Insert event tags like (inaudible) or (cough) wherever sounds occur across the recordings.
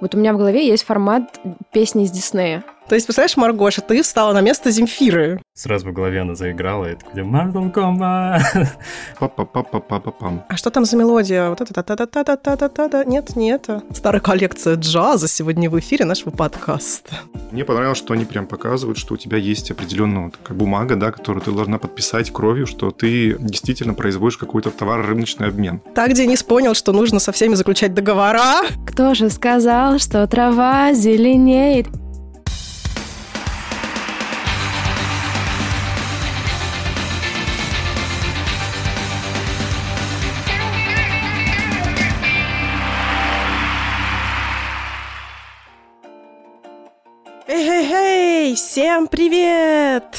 Вот у меня в голове есть формат песни из Диснея. То есть, представляешь, Маргоша, ты встала на место Земфиры. Сразу в голове она заиграла, и такой Mortal Kombat. (laughs) Па-па-па-па-па-пам. А что там за мелодия? Вот это та-та-та-та-та-та-та-та. Нет, не это. Старая коллекция джаза сегодня в эфире нашего подкаста. Мне понравилось, что они прям показывают, что у тебя есть определенная такая бумага, да, которую ты должна подписать кровью, что ты действительно производишь какой-то товаро-рыночный обмен. Так Денис понял, что нужно со всеми заключать договора. Кто же сказал, что трава зеленеет? Всем привет!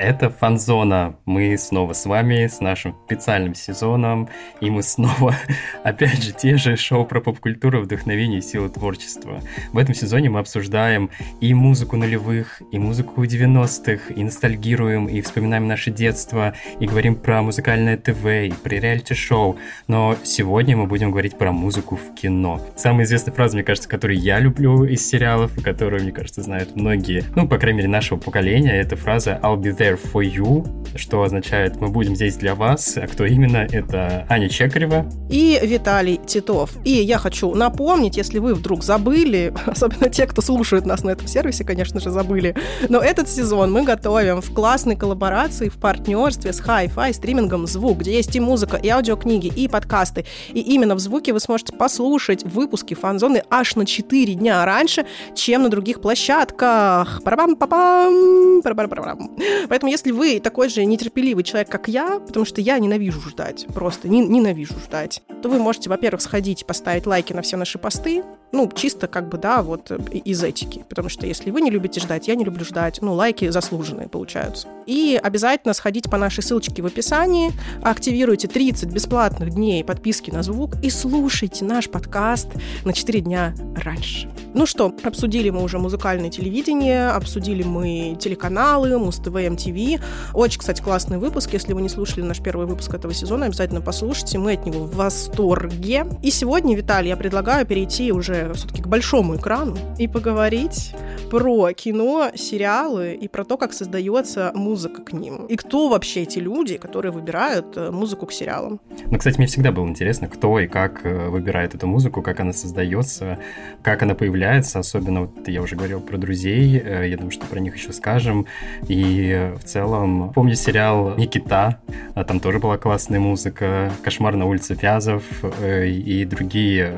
Это Фанзона. Мы снова с вами, с нашим специальным сезоном. И мы снова, (laughs) опять же, те же шоу про поп-культуру, вдохновение и силу творчества. В этом сезоне мы обсуждаем и музыку нулевых, и музыку 90-х, и ностальгируем, и вспоминаем наше детство, и говорим про музыкальное ТВ, и про реалити-шоу. Но сегодня мы будем говорить про музыку в кино. Самая известная фраза, мне кажется, которую я люблю из сериалов, и которую, мне кажется, знают многие, ну, по крайней мере, нашего поколения, это фраза «I'll be there for you», что означает «мы будем здесь для вас». А кто именно? Это Аня Чекарева. И Виталий Титов. И я хочу напомнить, если вы вдруг забыли, (laughs) особенно те, кто слушает нас на этом сервисе, конечно же, забыли, но этот сезон мы готовим в классной коллаборации, в партнерстве с Hi-Fi стримингом «Звук», где есть и музыка, и аудиокниги, и подкасты. И именно в «Звуке» вы сможете послушать выпуски фан-зоны аж на 4 дня раньше, чем на других площадках. Парабам-папам, парабам-парабам. Поэтому, если вы такой же нетерпеливый человек, как я, потому что я ненавижу ждать, просто не, ненавижу ждать, то вы можете, во-первых, сходить поставить лайки на все наши посты, ну, чисто как бы, да, вот и- из этики, потому что если вы не любите ждать, я не люблю ждать, ну, лайки заслуженные получаются. И обязательно сходите по нашей ссылочке в описании, активируйте 30 бесплатных дней подписки на звук и слушайте наш подкаст на 4 дня раньше. Ну что, обсудили мы уже музыкальное телевидение, обсудили мы телеканалы, Муз-ТВ, MTV. Очень, кстати, классный выпуск. Если вы не слушали наш первый выпуск этого сезона, обязательно послушайте. Мы от него в восторге. И сегодня, Виталий, я предлагаю перейти уже все-таки к большому экрану и поговорить про кино, сериалы и про то, как создается музыка к ним. И кто вообще эти люди, которые выбирают э, музыку к сериалам. Ну, кстати, мне всегда было интересно, кто и как э, выбирает эту музыку, как она создается, как она появляется. Особенно, вот я уже говорил про друзей, э, я думаю, что про них еще скажем. И в целом, помню сериал «Никита», там тоже была классная музыка, «Кошмар на улице Вязов» и другие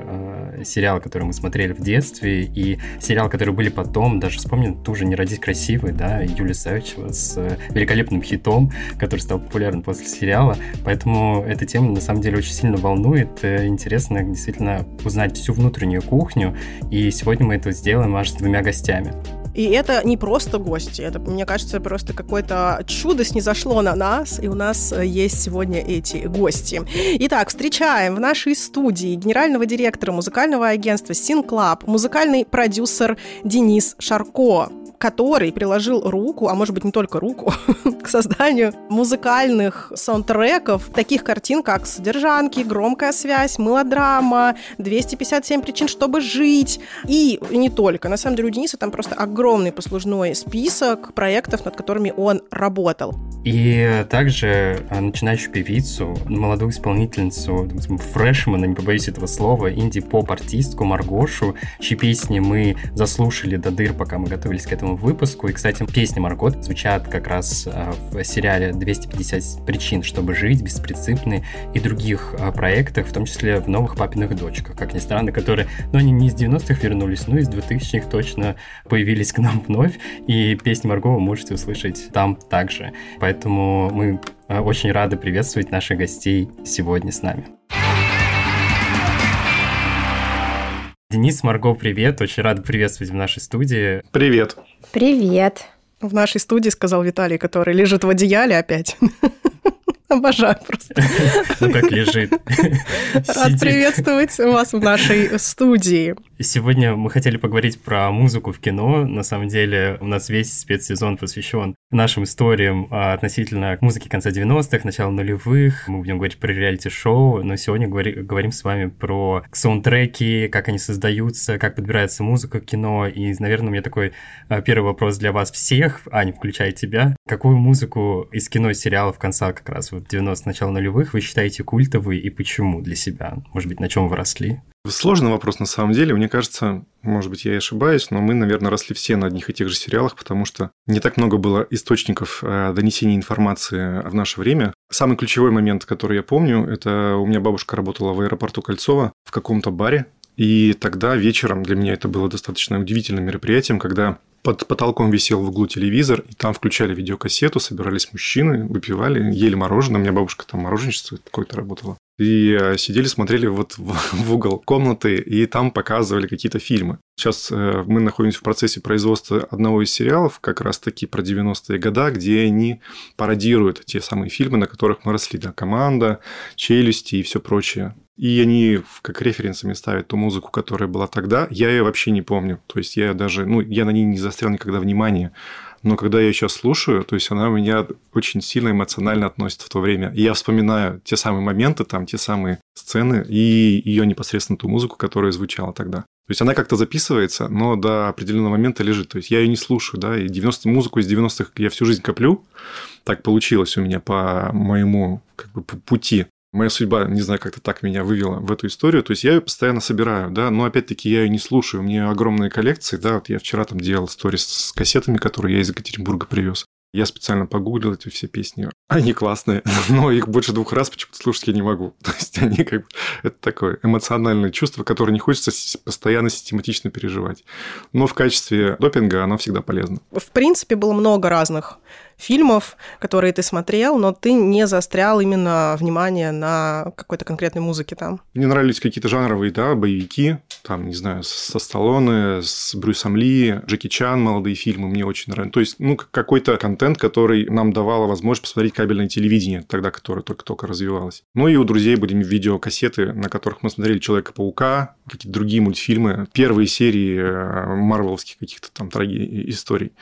сериалы, которые мы смотрели в детстве, и сериалы, которые были потом, даже вспомню ту же «Не родись красивой», да, Юлия Савичева с э, великолепным хитом, который стал популярным после сериала, поэтому эта тема на самом деле очень сильно волнует, Э, интересно действительно узнать всю внутреннюю кухню, и сегодня мы это сделаем аж с двумя гостями. И это не просто гости, это, мне кажется, просто какое-то чудо снизошло на нас, и у нас э, есть сегодня эти гости. Итак, встречаем в нашей студии генерального директора музыкального агентства Синклаб, музыкальный продюсер Денис Шарко который приложил руку, а может быть не только руку, (laughs) к созданию музыкальных саундтреков, таких картин, как «Содержанки», «Громкая связь», «Мелодрама», «257 причин, чтобы жить». И не только. На самом деле у Дениса там просто огромный послужной список проектов, над которыми он работал. И также а, начинающую певицу, молодую исполнительницу, фрешмана, не побоюсь этого слова, инди-поп-артистку Маргошу, чьи песни мы заслушали до дыр, пока мы готовились к этому выпуску. И, кстати, песни Маргот звучат как раз а, в сериале «250 причин, чтобы жить», «Беспринципный» и других а, проектах, в том числе в «Новых папиных дочках», как ни странно, которые, ну, они не из 90-х вернулись, но из 2000-х точно появились к нам вновь, и песни Марго вы можете услышать там также. Поэтому мы а, очень рады приветствовать наших гостей сегодня с нами. Денис, Марго, привет. Очень рад приветствовать в нашей студии. Привет. Привет. В нашей студии, сказал Виталий, который лежит в одеяле опять. (laughs) Обожаю просто. Ну, как лежит. Рад приветствовать вас в нашей студии. Сегодня мы хотели поговорить про музыку в кино. На самом деле у нас весь спецсезон посвящен нашим историям а, относительно музыки конца 90-х, начала нулевых. Мы будем говорить про реалити-шоу, но сегодня говори, говорим с вами про саундтреки, как они создаются, как подбирается музыка в кино. И, наверное, у меня такой а, первый вопрос для вас всех. Аня, включая тебя. Какую музыку из кино и сериалов конца как раз вот 90 начала нулевых вы считаете культовой и почему для себя? Может быть, на чем вы росли? Сложный вопрос на самом деле. Мне кажется, может быть, я и ошибаюсь, но мы, наверное, росли все на одних и тех же сериалах, потому что не так много было источников э, донесения информации в наше время. Самый ключевой момент, который я помню, это у меня бабушка работала в аэропорту Кольцова в каком-то баре, и тогда вечером для меня это было достаточно удивительным мероприятием, когда под потолком висел в углу телевизор, и там включали видеокассету, собирались мужчины, выпивали, ели мороженое. У меня бабушка там мороженщицей какой-то работала. И э, сидели, смотрели вот в, (laughs) в угол комнаты, и там показывали какие-то фильмы. Сейчас э, мы находимся в процессе производства одного из сериалов, как раз-таки про 90-е годы, где они пародируют те самые фильмы, на которых мы росли. Да, «Команда», «Челюсти» и все прочее. И они как референсами ставят ту музыку, которая была тогда. Я ее вообще не помню. То есть я даже, ну, я на ней не застрял никогда внимания. Но когда я сейчас слушаю, то есть она меня очень сильно эмоционально относится в то время. И я вспоминаю те самые моменты, там, те самые сцены и ее непосредственно ту музыку, которая звучала тогда. То есть она как-то записывается, но до определенного момента лежит. То есть я ее не слушаю, да, и 90 музыку из 90-х я всю жизнь коплю. Так получилось у меня по моему как бы, пути моя судьба, не знаю, как-то так меня вывела в эту историю. То есть я ее постоянно собираю, да, но опять-таки я ее не слушаю. У меня огромные коллекции, да, вот я вчера там делал сторис с кассетами, которые я из Екатеринбурга привез. Я специально погуглил эти все песни. Они классные, (laughs) но их больше двух раз почему-то слушать я не могу. (laughs) То есть они как бы... Это такое эмоциональное чувство, которое не хочется постоянно систематично переживать. Но в качестве допинга оно всегда полезно. В принципе, было много разных фильмов, которые ты смотрел, но ты не застрял именно внимание на какой-то конкретной музыке там. Мне нравились какие-то жанровые, да, боевики, там, не знаю, со Сталлоне, с Брюсом Ли, Джеки Чан, молодые фильмы мне очень нравятся. То есть, ну, какой-то контент, который нам давало возможность посмотреть кабельное телевидение, тогда, которое только-только развивалось. Ну, и у друзей были видеокассеты, на которых мы смотрели Человека-паука, какие-то другие мультфильмы, первые серии э, марвеловских каких-то там трагедий, историй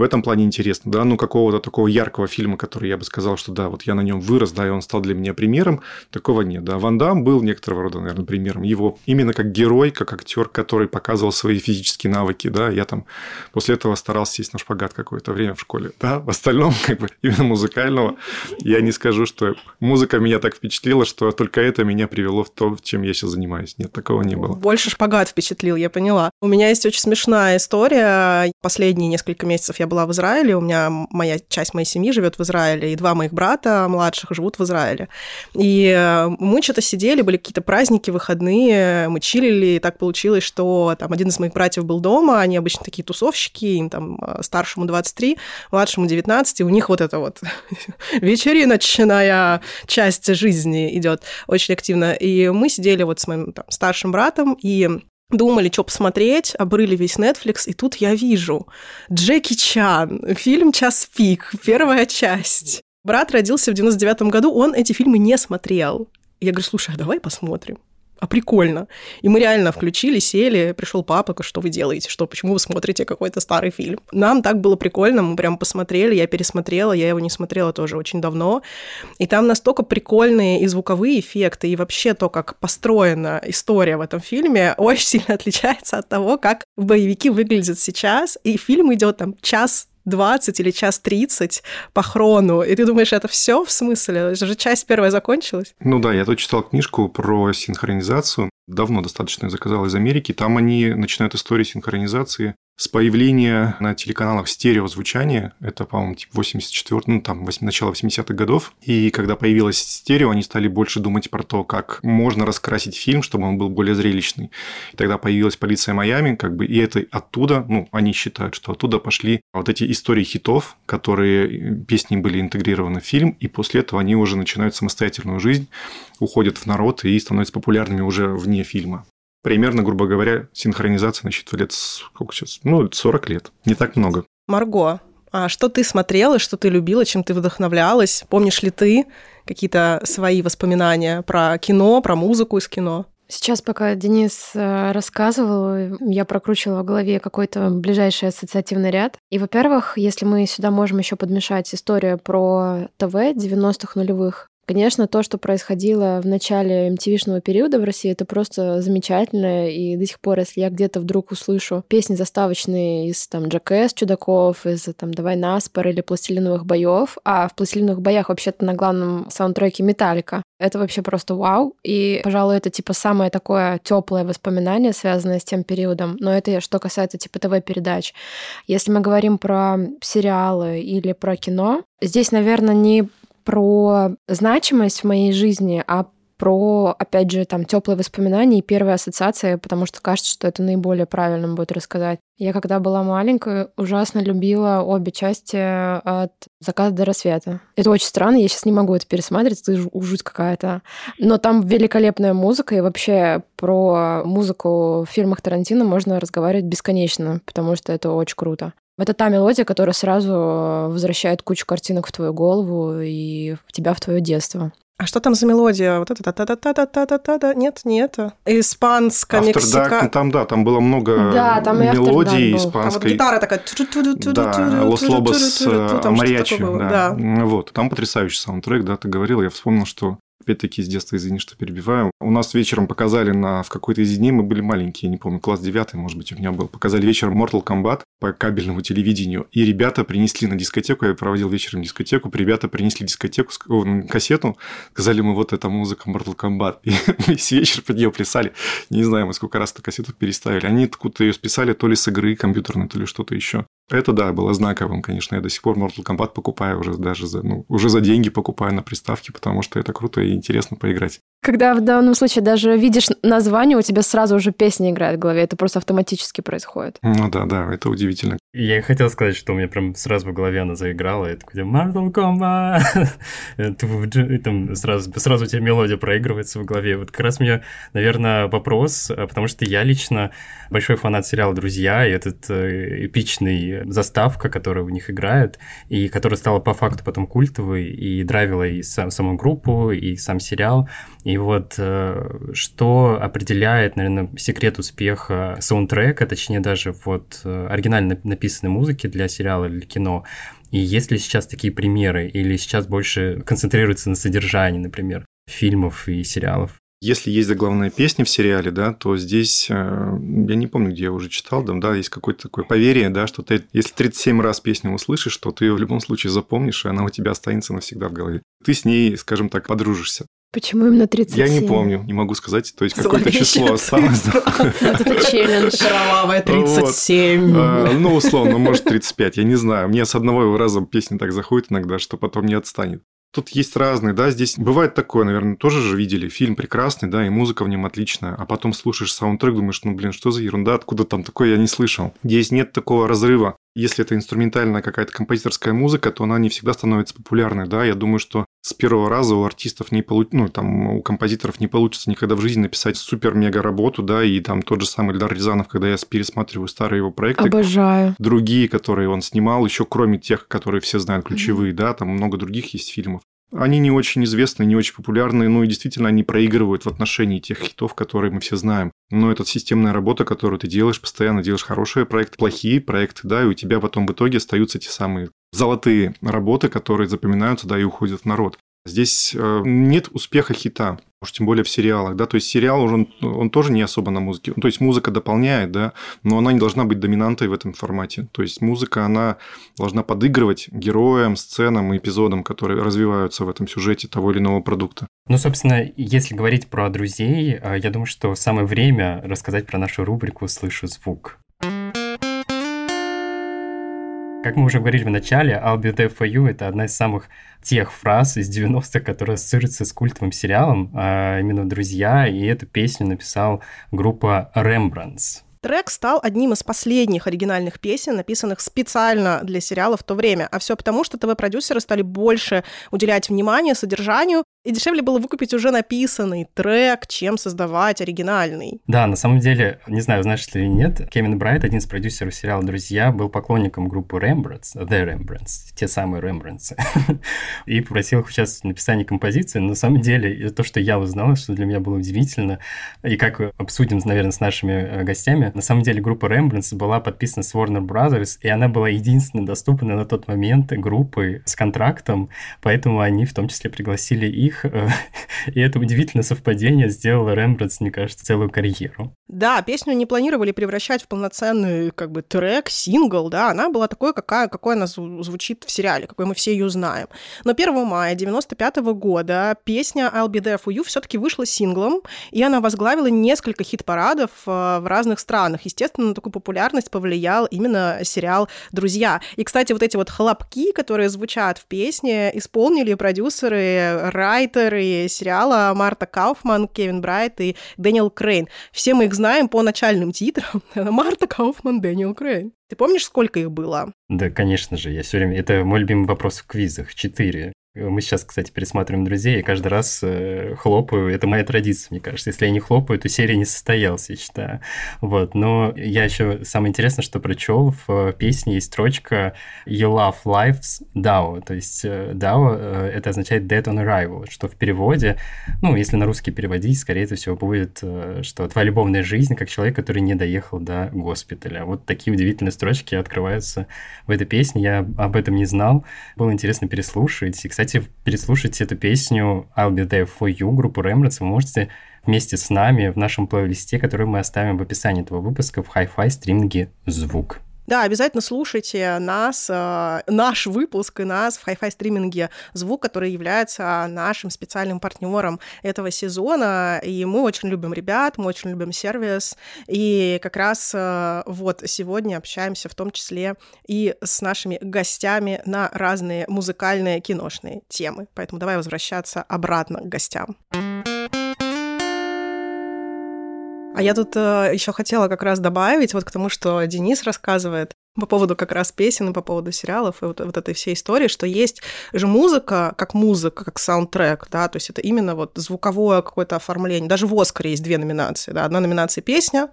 в этом плане интересно, да, ну какого-то такого яркого фильма, который я бы сказал, что да, вот я на нем вырос, да, и он стал для меня примером, такого нет, да. Ван Дам был некоторого рода, наверное, примером. Его именно как герой, как актер, который показывал свои физические навыки, да, я там после этого старался сесть на шпагат какое-то время в школе, да, в остальном, как бы, (laughs) именно музыкального, я не скажу, что музыка меня так впечатлила, что только это меня привело в то, чем я сейчас занимаюсь. Нет, такого не было. Больше шпагат впечатлил, я поняла. У меня есть очень смешная история. Последние несколько месяцев я была в Израиле, у меня моя часть моей семьи живет в Израиле, и два моих брата младших живут в Израиле. И э, мы что-то сидели, были какие-то праздники, выходные, мы чилили, и так получилось, что там один из моих братьев был дома, они обычно такие тусовщики, им там э, старшему 23, младшему 19, и у них вот это вот (laughs) вечериночная часть жизни идет очень активно. И мы сидели вот с моим там, старшим братом, и думали, что посмотреть, обрыли весь Netflix, и тут я вижу Джеки Чан, фильм «Час пик», первая часть. Брат родился в 99 году, он эти фильмы не смотрел. Я говорю, слушай, а давай посмотрим а прикольно. И мы реально включили, сели, пришел папа, что вы делаете, что, почему вы смотрите какой-то старый фильм. Нам так было прикольно, мы прям посмотрели, я пересмотрела, я его не смотрела тоже очень давно. И там настолько прикольные и звуковые эффекты, и вообще то, как построена история в этом фильме, (laughs) очень сильно отличается от того, как боевики выглядят сейчас. И фильм идет там час 20 или час 30 по хрону, и ты думаешь, это все в смысле? Это же часть первая закончилась. Ну да, я тут читал книжку про синхронизацию, давно достаточно заказал из Америки. Там они начинают историю синхронизации с появления на телеканалах стереозвучания, это, по-моему, типа 84, ну, там, 8, начало 80-х годов, и когда появилось стерео, они стали больше думать про то, как можно раскрасить фильм, чтобы он был более зрелищный. И тогда появилась «Полиция Майами», как бы, и это оттуда, ну, они считают, что оттуда пошли вот эти истории хитов, которые песни были интегрированы в фильм, и после этого они уже начинают самостоятельную жизнь, уходят в народ и становятся популярными уже вне фильма примерно, грубо говоря, синхронизация насчитывает лет, сколько сейчас? Ну, 40 лет. Не так много. Марго, а что ты смотрела, что ты любила, чем ты вдохновлялась? Помнишь ли ты какие-то свои воспоминания про кино, про музыку из кино? Сейчас, пока Денис э, рассказывал, я прокручивала в голове какой-то ближайший ассоциативный ряд. И, во-первых, если мы сюда можем еще подмешать историю про ТВ 90-х нулевых, Конечно, то, что происходило в начале MTV-шного периода в России, это просто замечательно. И до сих пор, если я где-то вдруг услышу песни заставочные из там Джакес Чудаков, из там Давай Наспор или Пластилиновых боев, а в Пластилиновых боях вообще-то на главном саундтреке Металлика, это вообще просто вау. И, пожалуй, это типа самое такое теплое воспоминание, связанное с тем периодом. Но это что касается типа ТВ-передач. Если мы говорим про сериалы или про кино, здесь, наверное, не про значимость в моей жизни, а про, опять же, там, теплые воспоминания и первые ассоциации, потому что кажется, что это наиболее правильным будет рассказать. Я, когда была маленькая, ужасно любила обе части от заката до рассвета. Это очень странно, я сейчас не могу это пересматривать, это жуть какая-то. Но там великолепная музыка, и вообще про музыку в фильмах Тарантино можно разговаривать бесконечно, потому что это очень круто. Это та мелодия, которая сразу возвращает кучу картинок в твою голову и в тебя в твое детство. А что там за мелодия? Вот это та та та та та та та та Нет, не это. Испанская, мексика. Там, да, там было много да, там мелодий испанской. А вот гитара такая. Да, Лос Лобос Мариачи. Да. Вот, там потрясающий саундтрек, да, ты говорил. Я вспомнил, что Опять-таки, с детства, извини, что перебиваю. У нас вечером показали на, в какой-то из дней, мы были маленькие, не помню, класс 9, может быть, у меня был. Показали вечером Mortal Kombat по кабельному телевидению. И ребята принесли на дискотеку, я проводил вечером дискотеку, ребята принесли дискотеку, кассету, сказали мы, вот эта музыка Mortal Kombat. (laughs) И весь вечер под нее плясали. Не знаю, мы сколько раз эту кассету переставили. Они откуда-то ее списали то ли с игры компьютерной, то ли что-то еще. Это, да, было знаковым, конечно. Я до сих пор Mortal Kombat покупаю уже даже за, ну, уже за деньги покупаю на приставке, потому что это круто и интересно поиграть. Когда в данном случае даже видишь название, у тебя сразу уже песня играет в голове. Это просто автоматически происходит. Ну да, да, это удивительно. Я и хотел сказать, что у меня прям сразу в голове она заиграла. И такой, Mortal Kombat! (laughs) Там сразу, сразу у тебя мелодия проигрывается в голове. Вот как раз мне, наверное, вопрос, а, потому что я лично большой фанат сериала «Друзья», и этот э, эпичный заставка, которая у них играет, и которая стала по факту потом культовой, и драйвила и сам, саму группу, и сам сериал. И вот э, что определяет, наверное, секрет успеха саундтрека, точнее даже вот э, оригинально написанной музыки для сериала или кино, и есть ли сейчас такие примеры, или сейчас больше концентрируется на содержании, например, фильмов и сериалов? Если есть заглавная песня в сериале, да, то здесь, э, я не помню, где я уже читал, там, да, есть какое-то такое поверие, да, что ты, если 37 раз песню услышишь, то ты ее в любом случае запомнишь, и она у тебя останется навсегда в голове. Ты с ней, скажем так, подружишься. Почему именно 37? Я не помню, не могу сказать. То есть какое-то число осталось. (laughs) Это челлендж. Кровавая 37. А, ну, условно, может 35, я не знаю. Мне с одного раза песня так заходит иногда, что потом не отстанет. Тут есть разные, да, здесь бывает такое, наверное, тоже же видели, фильм прекрасный, да, и музыка в нем отличная, а потом слушаешь саундтрек, думаешь, ну, блин, что за ерунда, откуда там такое, я не слышал. Здесь нет такого разрыва. Если это инструментальная какая-то композиторская музыка, то она не всегда становится популярной, да, я думаю, что с первого раза у артистов не получится, ну, там, у композиторов не получится никогда в жизни написать супер-мега работу, да, и там тот же самый Эльдар Рязанов, когда я пересматриваю старые его проекты. Обожаю. Другие, которые он снимал, еще кроме тех, которые все знают ключевые, mm-hmm. да, там много других есть фильмов. Они не очень известны, не очень популярны, ну и действительно они проигрывают в отношении тех хитов, которые мы все знаем. Но это системная работа, которую ты делаешь, постоянно делаешь хорошие проекты, плохие проекты, да, и у тебя потом в итоге остаются те самые золотые работы, которые запоминаются, да, и уходят в народ. Здесь э, нет успеха хита, уж тем более в сериалах, да, то есть сериал он, он тоже не особо на музыке, то есть музыка дополняет, да, но она не должна быть доминантой в этом формате, то есть музыка, она должна подыгрывать героям, сценам и эпизодам, которые развиваются в этом сюжете того или иного продукта. Ну, собственно, если говорить про друзей, э, я думаю, что самое время рассказать про нашу рубрику «Слышу звук». Как мы уже говорили в начале, I'll be there for you — это одна из самых тех фраз из 90-х, которая ассоциируется с культовым сериалом, а именно «Друзья», и эту песню написал группа Rembrandts. Трек стал одним из последних оригинальных песен, написанных специально для сериала в то время. А все потому, что ТВ-продюсеры стали больше уделять внимание содержанию И дешевле было выкупить уже написанный трек, чем создавать оригинальный. Да, на самом деле, не знаю, знаешь ли или нет, Кевин Брайт, один из продюсеров сериала «Друзья», был поклонником группы Rembrandts, The Rembrandts, те самые Rembrandts, (laughs) и попросил их участвовать в написании композиции. Но на самом деле, то, что я узнал, что для меня было удивительно, и как обсудим, наверное, с нашими э, гостями, на самом деле группа Rembrandts была подписана с Warner Brothers, и она была единственной доступной на тот момент группой с контрактом, поэтому они в том числе пригласили их них, э, (laughs) и это удивительное совпадение сделало Рембрандт, мне кажется, целую карьеру. Да, песню не планировали превращать в полноценный как бы трек, сингл, да, она была такой, какая, какой она звучит в сериале, какой мы все ее знаем. Но 1 мая 95 года песня I'll Be There For You все таки вышла синглом, и она возглавила несколько хит-парадов э, в разных странах. Естественно, на такую популярность повлиял именно сериал «Друзья». И, кстати, вот эти вот хлопки, которые звучат в песне, исполнили продюсеры Рай writer ы сериала Марта Кауфман, Кевин Брайт и Дэниел Крейн. Все мы их знаем по начальным титрам. (laughs) Марта Кауфман, Дэниел Крейн. Ты помнишь, сколько их было? Да, конечно же. Я все время... Это мой любимый вопрос в квизах. Четыре. Мы сейчас, кстати, пересматриваем «Друзей», и каждый раз э, хлопаю. Это моя традиция, мне кажется. Если я не хлопаю, то серия не состоялась, я считаю. Вот. Но я еще... Самое интересное, что прочел, в песне есть строчка «You love life's DAO». То есть э, DAO э, — это означает «dead on arrival», что в переводе, ну, если на русский переводить, скорее всего, будет, э, что «твоя любовная жизнь как человек, который не доехал до госпиталя». Вот такие удивительные строчки открываются в этой песне. Я об этом не знал. Было интересно переслушать. И, кстати, переслушать эту песню I'll Be There For You группу Rembrandts вы можете вместе с нами в нашем плейлисте, который мы оставим в описании этого выпуска в Hi-Fi стриминге «Звук». Да, обязательно слушайте нас, э, наш выпуск и нас в Hi-Fi стриминге «Звук», который является нашим специальным партнером этого сезона. И мы очень любим ребят, мы очень любим сервис. И как раз э, вот сегодня общаемся в том числе и с нашими гостями на разные музыкальные киношные темы. Поэтому давай возвращаться обратно к гостям. А я тут э, еще хотела как раз добавить вот к тому, что Денис рассказывает по поводу как раз песен по поводу сериалов и вот, вот этой всей истории, что есть же музыка как музыка, как саундтрек, да, то есть это именно вот звуковое какое-то оформление. Даже в «Оскаре» есть две номинации, да, одна номинация «Песня»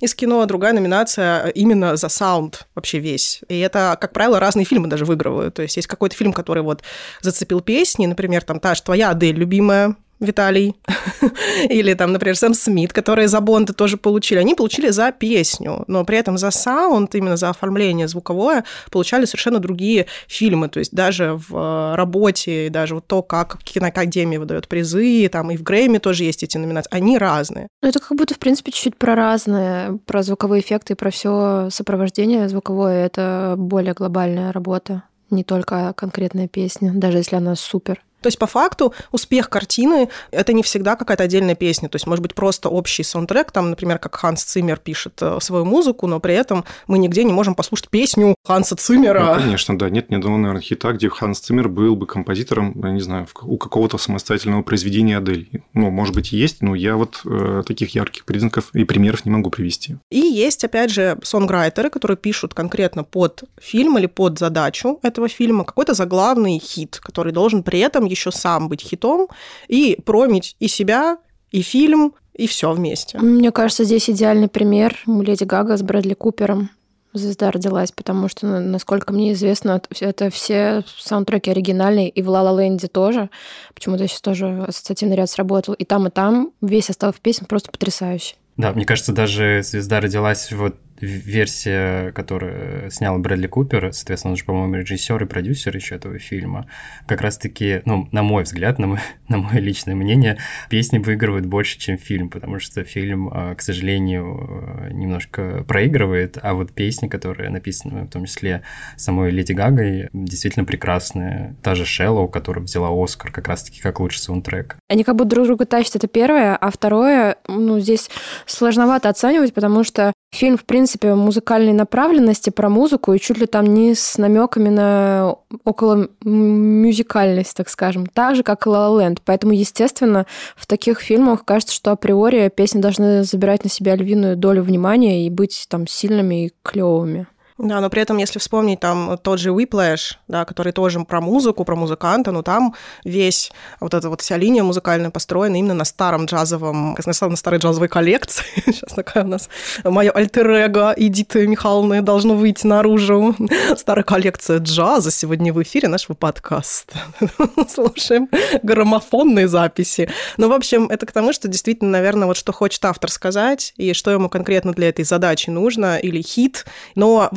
из кино, а другая номинация именно за саунд вообще весь. И это, как правило, разные фильмы даже выигрывают. То есть есть какой-то фильм, который вот зацепил песни, например, там та же «Твоя Адель» любимая, Виталий, (laughs) или там, например, Сэм Смит, которые за Бонды тоже получили, они получили за песню, но при этом за саунд, именно за оформление звуковое, получали совершенно другие фильмы, то есть даже в э, работе, даже вот то, как киноакадемия выдает призы, там и в Грэмми тоже есть эти номинации, они разные. Ну, это как будто, в принципе, чуть-чуть про разное, про звуковые эффекты и про все сопровождение звуковое, это более глобальная работа, не только конкретная песня, даже если она супер. То есть, по факту, успех картины — это не всегда какая-то отдельная песня. То есть, может быть, просто общий саундтрек, там, например, как Ханс Циммер пишет э, свою музыку, но при этом мы нигде не можем послушать песню Ханса Циммера. Ну, конечно, да. Нет ни одного, наверное, хита, где Ханс Циммер был бы композитором, я не знаю, у какого-то самостоятельного произведения Адель. Ну, может быть, есть, но я вот э, таких ярких признаков и примеров не могу привести. И есть, опять же, сонграйтеры, которые пишут конкретно под фильм или под задачу этого фильма какой-то заглавный хит, который должен при этом еще сам быть хитом и промить и себя, и фильм, и все вместе. Мне кажется, здесь идеальный пример Леди Гага с Брэдли Купером. Звезда родилась, потому что, ну, насколько мне известно, это все саундтреки оригинальные, и в «Ла Ла Ленде» тоже. Почему-то сейчас тоже ассоциативный ряд сработал. И там, и там весь состав песен просто потрясающий. Да, мне кажется, даже «Звезда родилась» вот версия, которую снял Брэдли Купер, соответственно, он же, по-моему, режиссер и продюсер еще этого фильма, как раз-таки, ну, на мой взгляд, на, мой, (laughs) на мое личное мнение, песни выигрывают больше, чем фильм, потому что фильм, а, к сожалению, немножко проигрывает, а вот песни, которые написаны, в том числе самой Леди Гагой, действительно прекрасные. Та же Шеллоу, которая взяла Оскар как раз-таки как лучший саундтрек. Они как будто друг друга тащат, это первое, а второе, ну, здесь сложновато оценивать, потому что фильм, в принципе, музыкальной направленности, про музыку, и чуть ли там не с намеками на около мюзикальность, так скажем, так же, как и La La. Поэтому, естественно, в таких фильмах кажется, что априори песни должны забирать на себя львиную долю внимания и быть там сильными и клевыми. Да, но при этом, если вспомнить там тот же Whiplash, да, который тоже про музыку, про музыканта, но там весь вот эта вот вся линия музыкальная построена именно на старом джазовом, на старой джазовой коллекции. (laughs) Сейчас такая у нас мое альтер-эго Эдиты Михайловны должно выйти наружу. Старая коллекция джаза сегодня в эфире нашего подкаста. (laughs) Слушаем граммофонные записи. Ну, в общем, это к тому, что действительно, наверное, вот что хочет автор сказать и что ему конкретно для этой задачи нужно, или хит. Но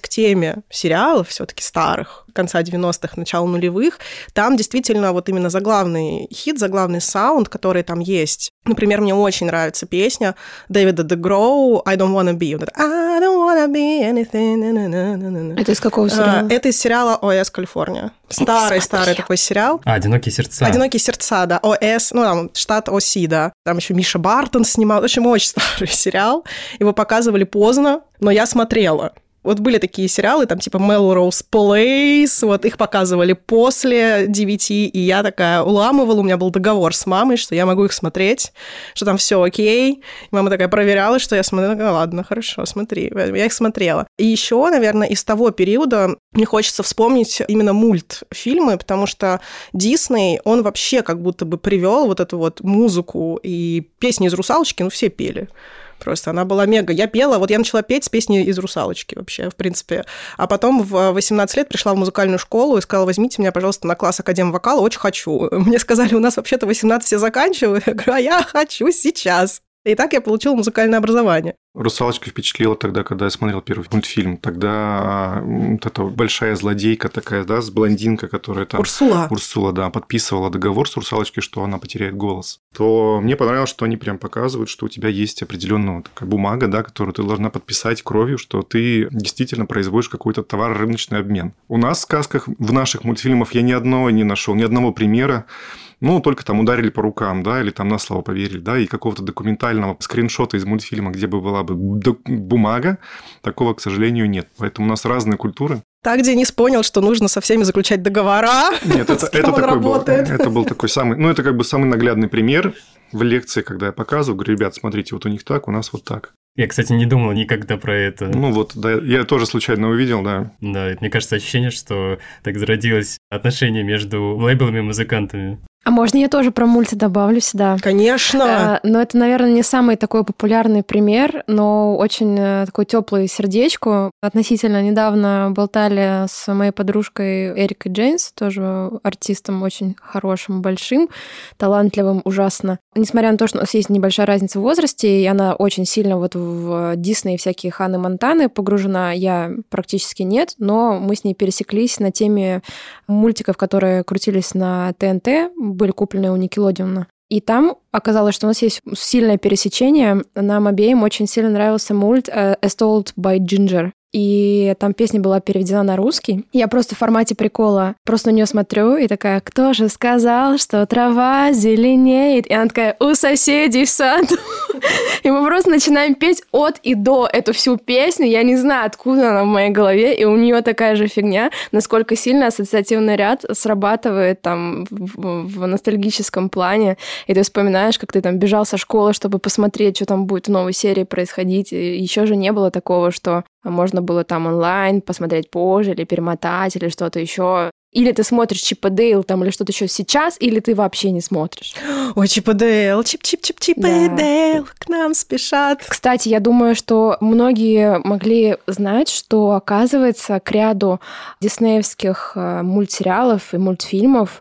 к теме сериалов все таки старых, конца 90-х, начала нулевых, там действительно вот именно заглавный хит, заглавный саунд, который там есть. Например, мне очень нравится песня Дэвида Де Гроу «I don't wanna be». Вот это «I don't wanna be anything». Это из какого а, сериала? Это из сериала «ОС Калифорния». Старый-старый такой сериал. А, «Одинокие сердца». «Одинокие сердца», да. ОС, ну, там, штат ОСИ, да. Там еще Миша Бартон снимал. В общем, очень (laughs) старый сериал. Его показывали поздно, но я смотрела. Вот были такие сериалы, там типа Melrose Place, вот их показывали после 9, и я такая уламывала, у меня был договор с мамой, что я могу их смотреть, что там все окей. И мама такая проверяла, что я смотрю, такая, ладно, хорошо, смотри. Я их смотрела. И еще, наверное, из того периода мне хочется вспомнить именно мультфильмы, потому что Дисней, он вообще как будто бы привел вот эту вот музыку и песни из «Русалочки», ну, все пели. Просто она была мега. Я пела, вот я начала петь с песни из «Русалочки» вообще, в принципе. А потом в 18 лет пришла в музыкальную школу и сказала, возьмите меня, пожалуйста, на класс Академ вокала, очень хочу. (laughs) Мне сказали, у нас вообще-то 18 все заканчивают. Я говорю, а я хочу сейчас. И так я получила музыкальное образование. «Русалочка» впечатлила тогда, когда я смотрел первый мультфильм. Тогда вот эта большая злодейка такая, да, с блондинка, которая там... Урсула. Урсула, да, подписывала договор с «Русалочкой», что она потеряет голос. То мне понравилось, что они прям показывают, что у тебя есть определенная такая бумага, да, которую ты должна подписать кровью, что ты действительно производишь какой-то товар-рыночный обмен. У нас в сказках, в наших мультфильмах я ни одного не нашел, ни одного примера ну, только там ударили по рукам, да, или там на слово поверили, да, и какого-то документального скриншота из мультфильма, где бы была бы бумага, такого, к сожалению, нет. Поэтому у нас разные культуры. Так Денис понял, что нужно со всеми заключать договора. Нет, это, (laughs) это такой работает. был, это был такой самый, ну, это как бы самый наглядный пример в лекции, когда я показываю, говорю, ребят, смотрите, вот у них так, у нас вот так. Я, кстати, не думал никогда про это. Ну вот, да, я тоже случайно увидел, да. Да, мне кажется, ощущение, что так зародилось отношение между лейблами и музыкантами. А можно я тоже про мульти добавлю сюда? Конечно. Э, но это, наверное, не самый такой популярный пример, но очень э, такой теплый сердечку. Относительно недавно болтали с моей подружкой Эрикой Джейнс, тоже артистом очень хорошим, большим, талантливым, ужасно. Несмотря на то, что у нас есть небольшая разница в возрасте, и она очень сильно вот в Дисней всякие Ханы Монтаны погружена, я практически нет, но мы с ней пересеклись на теме мультиков, которые крутились на ТНТ, были куплены у Никелодиона. И там оказалось, что у нас есть сильное пересечение. Нам обеим очень сильно нравился мульт uh, As Told by Ginger и там песня была переведена на русский. Я просто в формате прикола просто на нее смотрю и такая, кто же сказал, что трава зеленеет? И она такая, у соседей в саду. (laughs) И мы просто начинаем петь от и до эту всю песню. Я не знаю, откуда она в моей голове, и у нее такая же фигня, насколько сильно ассоциативный ряд срабатывает там в, в ностальгическом плане. И ты вспоминаешь, как ты там бежал со школы, чтобы посмотреть, что там будет в новой серии происходить. И еще же не было такого, что можно было там онлайн посмотреть позже или перемотать или что-то еще. Или ты смотришь Чип и Дейл там или что-то еще сейчас, или ты вообще не смотришь. (gasps) Ой, Чип и Дейл, Чип-Чип-Чип-Чип да. и Дейл к нам спешат. Кстати, я думаю, что многие могли знать, что, оказывается, к ряду диснеевских э, мультсериалов и мультфильмов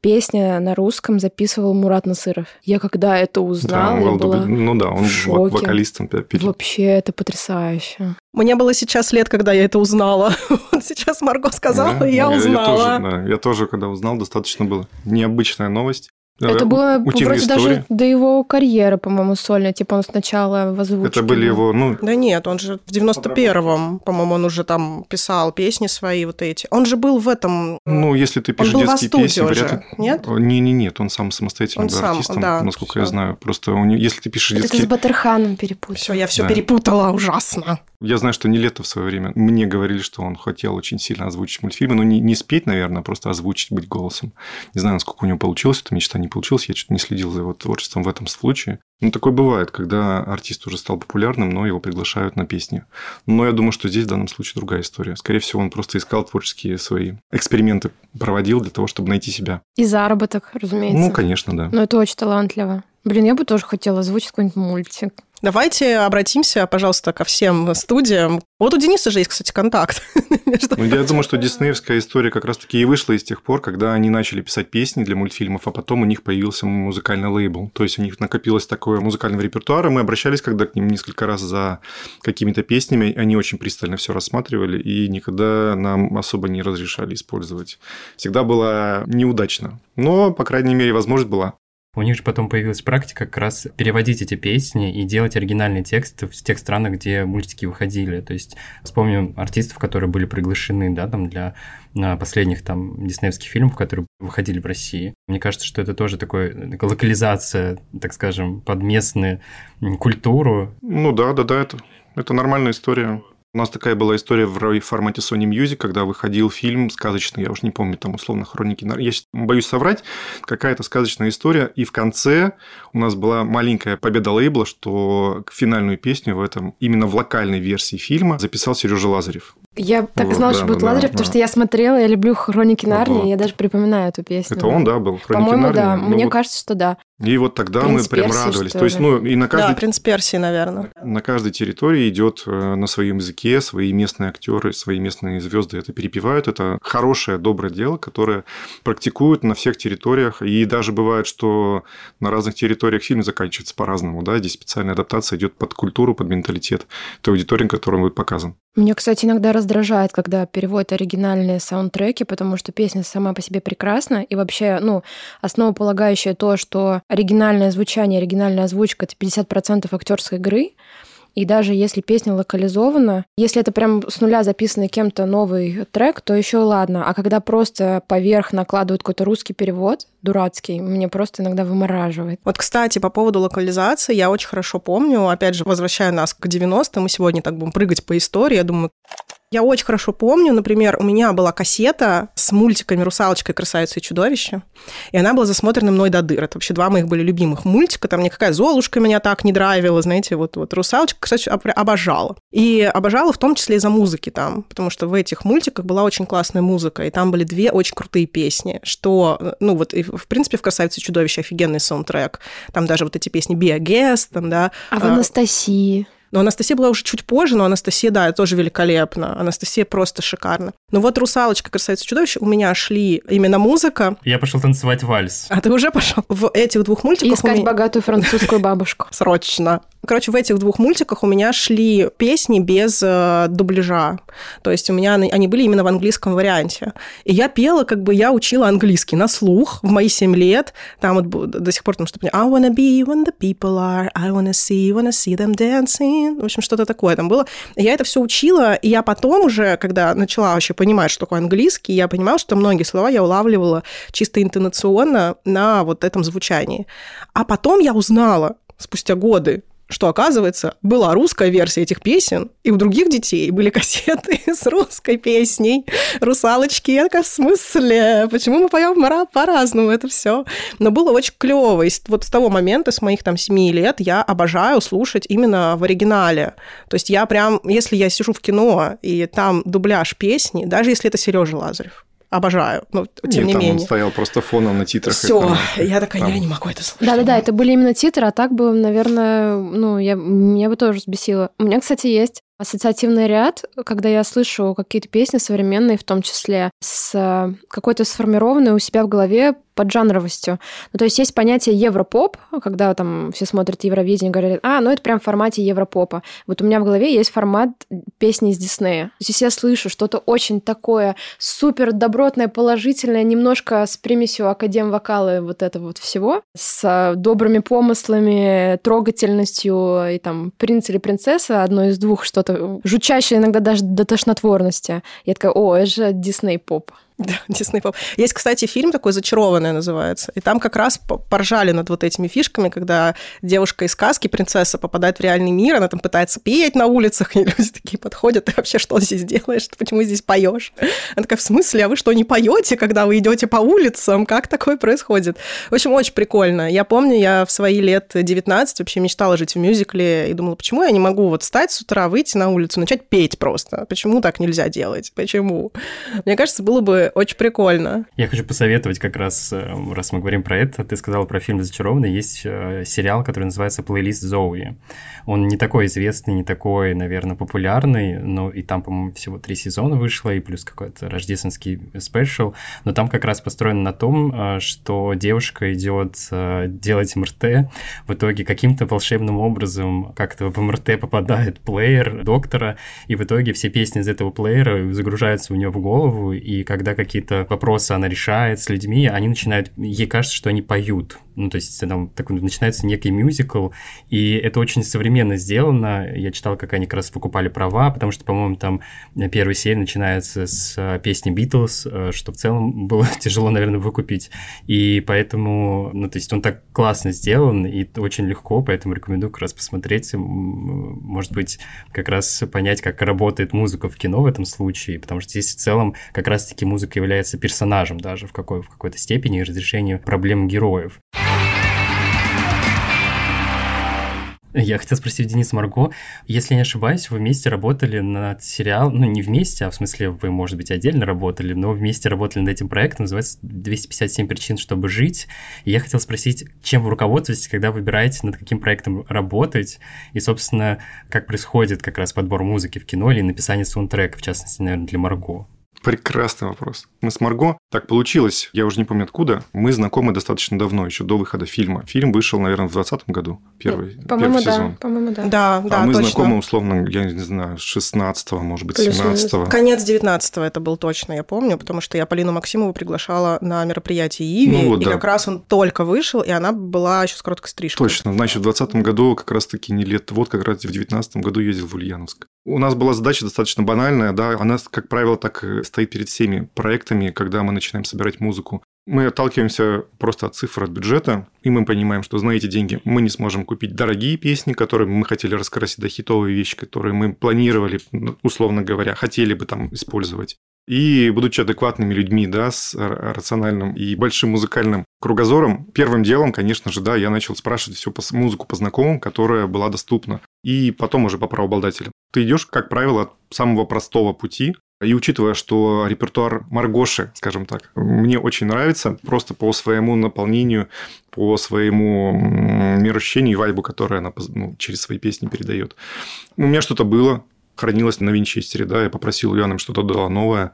песня на русском записывал Мурат Насыров. Я когда это узнала, да, я была Ну да, он в вокалистом пел. Вообще, это потрясающе. Мне было сейчас лет, когда я это узнала. (laughs) сейчас Марго сказала, да? и я, я узнала. Я тоже, да, я тоже, когда узнал, достаточно было необычная новость. Это было вроде истории. даже до его карьеры, по-моему, сольно. Типа он сначала в озвучке. Это были его, ну... Да нет, он же в 91-м, по-моему, он уже там писал песни свои вот эти. Он же был в этом... Ну, если ты пишешь детские песни, вряд ли... Нет? Не, не, нет, он сам самостоятельно он был сам, артистом, да, насколько всё. я знаю. Просто у него, если ты пишешь детские... Это с Батерханом перепутал. Все, я все да. перепутала ужасно. Я знаю, что не лето в свое время. Мне говорили, что он хотел очень сильно озвучить мультфильмы, но не, не спеть, наверное, а просто озвучить, быть голосом. Не знаю, насколько у него получилось, эта мечта не получилась. Я что-то не следил за его творчеством в этом случае. Ну, такое бывает, когда артист уже стал популярным, но его приглашают на песни. Но я думаю, что здесь в данном случае другая история. Скорее всего, он просто искал творческие свои эксперименты, проводил для того, чтобы найти себя. И заработок, разумеется. Ну, конечно, да. Но это очень талантливо. Блин, я бы тоже хотела озвучить какой-нибудь мультик. Давайте обратимся, пожалуйста, ко всем студиям. Вот у Дениса же есть, кстати, контакт. (laughs) Ну, я думаю, что диснеевская история как раз-таки и вышла из тех пор, когда они начали писать песни для мультфильмов, а потом у них появился музыкальный лейбл. То есть у них накопилось такое музыкального репертуара. Мы обращались когда к ним несколько раз за какими-то песнями. Они очень пристально все рассматривали и никогда нам особо не разрешали использовать. Всегда было неудачно. Но, по крайней мере, возможность была. У них же потом появилась практика как раз переводить эти песни и делать оригинальный текст в тех странах, где мультики выходили. То есть вспомним артистов, которые были приглашены, да, там для последних там диснеевских фильмов, которые выходили в России. Мне кажется, что это тоже такой локализация, так скажем, под местную культуру. Ну да, да, да, это, это нормальная история. У нас такая была история в формате Sony Music, когда выходил фильм сказочный, я уж не помню, там условно хроники. Я боюсь соврать, какая-то сказочная история. И в конце у нас была маленькая победа лейбла, что финальную песню в этом, именно в локальной версии фильма записал Сережа Лазарев. Я так вот, знала, да, что будет да, Лазарев, да, потому да. что я смотрела, я люблю «Хроники Нарнии», вот. я даже припоминаю эту песню. Это он, да, был? По-моему, Нарнии. да. Ну, Мне вот... кажется, что да. И вот тогда Принц мы прям Персии, радовались. То есть, ну, и на каждой... Да, принц Персии, наверное. На каждой территории идет э, на своем языке, свои местные актеры, свои местные звезды это перепевают. Это хорошее, доброе дело, которое практикуют на всех территориях. И даже бывает, что на разных территориях фильм заканчивается по-разному. Да? Здесь специальная адаптация идет под культуру, под менталитет той аудитории, которая будет показан. Меня, кстати, иногда раздражает, когда переводят оригинальные саундтреки, потому что песня сама по себе прекрасна, и вообще, ну, основополагающее то, что оригинальное звучание, оригинальная озвучка — это 50% актерской игры, и даже если песня локализована, если это прям с нуля записанный кем-то новый трек, то еще ладно. А когда просто поверх накладывают какой-то русский перевод, дурацкий, мне просто иногда вымораживает. Вот, кстати, по поводу локализации, я очень хорошо помню, опять же, возвращая нас к 90-м, мы сегодня так будем прыгать по истории, я думаю, я очень хорошо помню, например, у меня была кассета с мультиками «Русалочка» и «Красавица и чудовище», и она была засмотрена мной до дыр. Это вообще два моих были любимых мультика. Там никакая «Золушка» меня так не драйвила, знаете, вот, вот «Русалочка», кстати, обожала. И обожала в том числе из-за музыки там, потому что в этих мультиках была очень классная музыка, и там были две очень крутые песни, что, ну вот, и, в принципе, в «Красавице и чудовище» офигенный саундтрек. Там даже вот эти песни «Be a Guest», там, да. А в «Анастасии»? Но Анастасия была уже чуть позже, но Анастасия, да, тоже великолепна. Анастасия просто шикарна. Но вот «Русалочка», «Красавица чудовище» у меня шли именно музыка. Я пошел танцевать вальс. А ты уже пошел? В этих двух мультиках... Искать меня... богатую французскую бабушку. (laughs) Срочно. Короче, в этих двух мультиках у меня шли песни без э, дубляжа. То есть у меня они были именно в английском варианте. И я пела, как бы я учила английский на слух в мои 7 лет. Там вот до сих пор там что-то... I wanna be when the people are, I wanna see, wanna see them dancing. В общем, что-то такое там было. Я это все учила, и я потом уже, когда начала вообще понимать, что такое английский, я понимала, что многие слова я улавливала чисто интонационно на вот этом звучании. А потом я узнала, спустя годы, что, оказывается, была русская версия этих песен, и у других детей были (laughs) кассеты с русской песней «Русалочки». Я такая, в смысле? Почему мы поем по-разному это все? Но было очень клево. И вот с того момента, с моих там семи лет, я обожаю слушать именно в оригинале. То есть я прям, если я сижу в кино, и там дубляж песни, даже если это Сережа Лазарев, обожаю, но тем Нет, не там менее. он стоял просто фоном на титрах. Все, (laughs) я такая, там... я не могу это слушать. Да-да-да, это были именно титры, а так бы, наверное, ну, я, меня бы тоже взбесило. У меня, кстати, есть ассоциативный ряд, когда я слышу какие-то песни современные, в том числе с э, какой-то сформированной у себя в голове поджанровостью. Ну, то есть есть понятие европоп, когда там все смотрят Евровидение и говорят, а, ну это прям в формате европопа. Вот у меня в голове есть формат песни из Диснея. То есть я слышу что-то очень такое супер добротное, положительное, немножко с примесью академ-вокала вот этого вот всего, с добрыми помыслами, трогательностью и там принц или принцесса, одно из двух, что что-то жучащее иногда даже до тошнотворности. Я такая, о, это же Дисней поп. (laughs) Да, Дисней Поп. Есть, кстати, фильм такой «Зачарованная» называется. И там как раз поржали над вот этими фишками, когда девушка из сказки, принцесса, попадает в реальный мир, она там пытается петь на улицах, (laughs) и люди такие подходят, ты вообще что здесь делаешь? Почему здесь поешь? Она такая, в смысле, а вы что, не поете, когда вы идете по улицам? Как такое происходит? В общем, очень прикольно. Я помню, я в свои лет 19 вообще мечтала жить в мюзикле и думала, почему я не могу вот встать с утра, выйти на улицу, начать петь просто? Почему так нельзя делать? Почему? Мне кажется, было бы очень прикольно. Я хочу посоветовать как раз, э, раз мы говорим про это, ты сказал про фильм «Зачарованный», есть э, сериал, который называется «Плейлист Зоуи». Он не такой известный, не такой, наверное, популярный, но и там, по-моему, всего три сезона вышло, и плюс какой-то рождественский спешл, но там как раз построено на том, э, что девушка идет делать МРТ, в итоге каким-то волшебным образом как-то в МРТ попадает плеер доктора, и в итоге все песни из этого плеера загружаются у нее в голову, и когда какие-то вопросы она решает с людьми, они начинают, ей кажется, что они поют. Ну, то есть там такой, начинается некий мюзикл, и это очень современно сделано. Я читал, как они как раз покупали права, потому что, по-моему, там первая серия начинается с э, песни Битлз, э, что в целом было (laughs) тяжело, наверное, выкупить. И поэтому, ну, то есть он так классно сделан и очень легко, поэтому рекомендую как раз посмотреть, может быть, как раз понять, как работает музыка в кино в этом случае, потому что здесь в целом как раз-таки музыка является персонажем даже в, какой, в какой-то степени и разрешению проблем героев. Я хотел спросить Денис Марго, если не ошибаюсь, вы вместе работали над сериалом, ну не вместе, а в смысле вы, может быть, отдельно работали, но вместе работали над этим проектом, называется «257 причин, чтобы жить». И я хотел спросить, чем вы руководствуетесь, когда выбираете, над каким проектом работать, и, собственно, как происходит как раз подбор музыки в кино или написание саундтрека, в частности, наверное, для Марго? Прекрасный вопрос. Мы с Марго, так получилось, я уже не помню откуда, мы знакомы достаточно давно, еще до выхода фильма. Фильм вышел, наверное, в 2020 году, первый, ну, по-моему, первый да, сезон. По-моему, да. Да, а да, мы точно. знакомы, условно, я не знаю, с 16 может быть, 17 Конец 19 это был точно, я помню, потому что я Полину Максимову приглашала на мероприятие Иви, Ну вот, и да. как раз он только вышел, и она была еще с короткой стрижкой. Точно. Значит, в 2020 году как раз-таки не лет, вот как раз в 2019 году ездил в Ульяновск. У нас была задача достаточно банальная, да, она, как правило, так и стоит перед всеми проектами, когда мы начинаем собирать музыку. Мы отталкиваемся просто от цифр, от бюджета, и мы понимаем, что за эти деньги мы не сможем купить дорогие песни, которые мы хотели раскрасить, да, хитовые вещи, которые мы планировали, ну, условно говоря, хотели бы там использовать. И, будучи адекватными людьми, да, с рациональным и большим музыкальным кругозором, первым делом, конечно же, да, я начал спрашивать всю музыку по знакомым, которая была доступна. И потом уже по правообладателям. Ты идешь, как правило, от самого простого пути, и учитывая, что репертуар Маргоши, скажем так, мне очень нравится, просто по своему наполнению, по своему мироощущению и вайбу, который она ну, через свои песни передает. У меня что-то было, хранилось на винчестере, да, я попросил Яна что-то дала новое.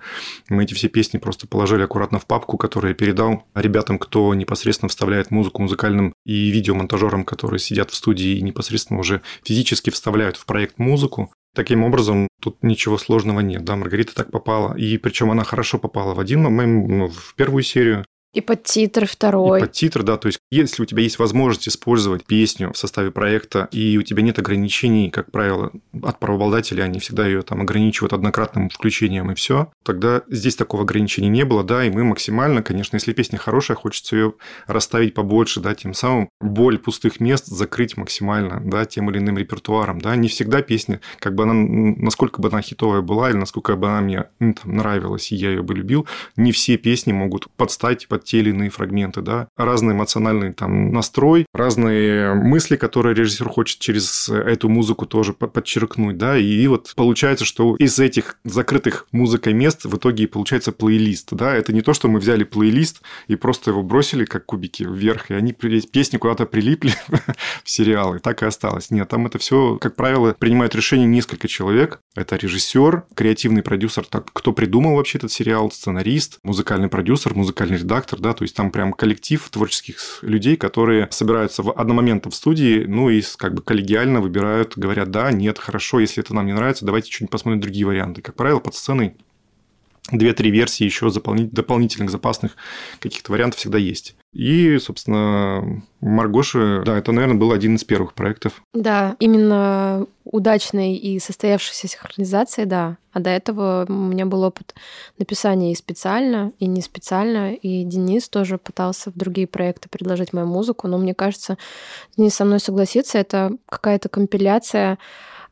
Мы эти все песни просто положили аккуратно в папку, которую я передал ребятам, кто непосредственно вставляет музыку музыкальным и видеомонтажерам, которые сидят в студии и непосредственно уже физически вставляют в проект музыку. Таким образом, тут ничего сложного нет. Да, Маргарита так попала. И причем она хорошо попала в один момент, ну, в первую серию. И под титр второй. И под титр, да. То есть, если у тебя есть возможность использовать песню в составе проекта, и у тебя нет ограничений, как правило, от правообладателя, они всегда ее там ограничивают однократным включением, и все, тогда здесь такого ограничения не было, да, и мы максимально, конечно, если песня хорошая, хочется ее расставить побольше, да, тем самым боль пустых мест закрыть максимально, да, тем или иным репертуаром, да. Не всегда песня, как бы она, насколько бы она хитовая была, или насколько бы она мне ну, там, нравилась, и я ее бы любил, не все песни могут подстать под те или иные фрагменты, да, разный эмоциональный там настрой, разные мысли, которые режиссер хочет через эту музыку тоже подчеркнуть, да, и вот получается, что из этих закрытых музыкой мест в итоге получается плейлист, да, это не то, что мы взяли плейлист и просто его бросили как кубики вверх, и они песни куда-то прилипли (laughs) в сериалы, так и осталось. Нет, там это все, как правило, принимают решение несколько человек, это режиссер, креативный продюсер, так, кто придумал вообще этот сериал, сценарист, музыкальный продюсер, музыкальный редактор, да, то есть там прям коллектив творческих людей, которые собираются в одномоментно в студии, ну и как бы коллегиально выбирают, говорят, да, нет, хорошо, если это нам не нравится, давайте что-нибудь посмотрим другие варианты. Как правило, под сценой две-три версии еще дополнительных запасных каких-то вариантов всегда есть. И, собственно, Маргоши, да, это, наверное, был один из первых проектов. Да, именно удачной и состоявшейся синхронизации, да. А до этого у меня был опыт написания и специально, и не специально. И Денис тоже пытался в другие проекты предложить мою музыку. Но мне кажется, Денис со мной согласится, это какая-то компиляция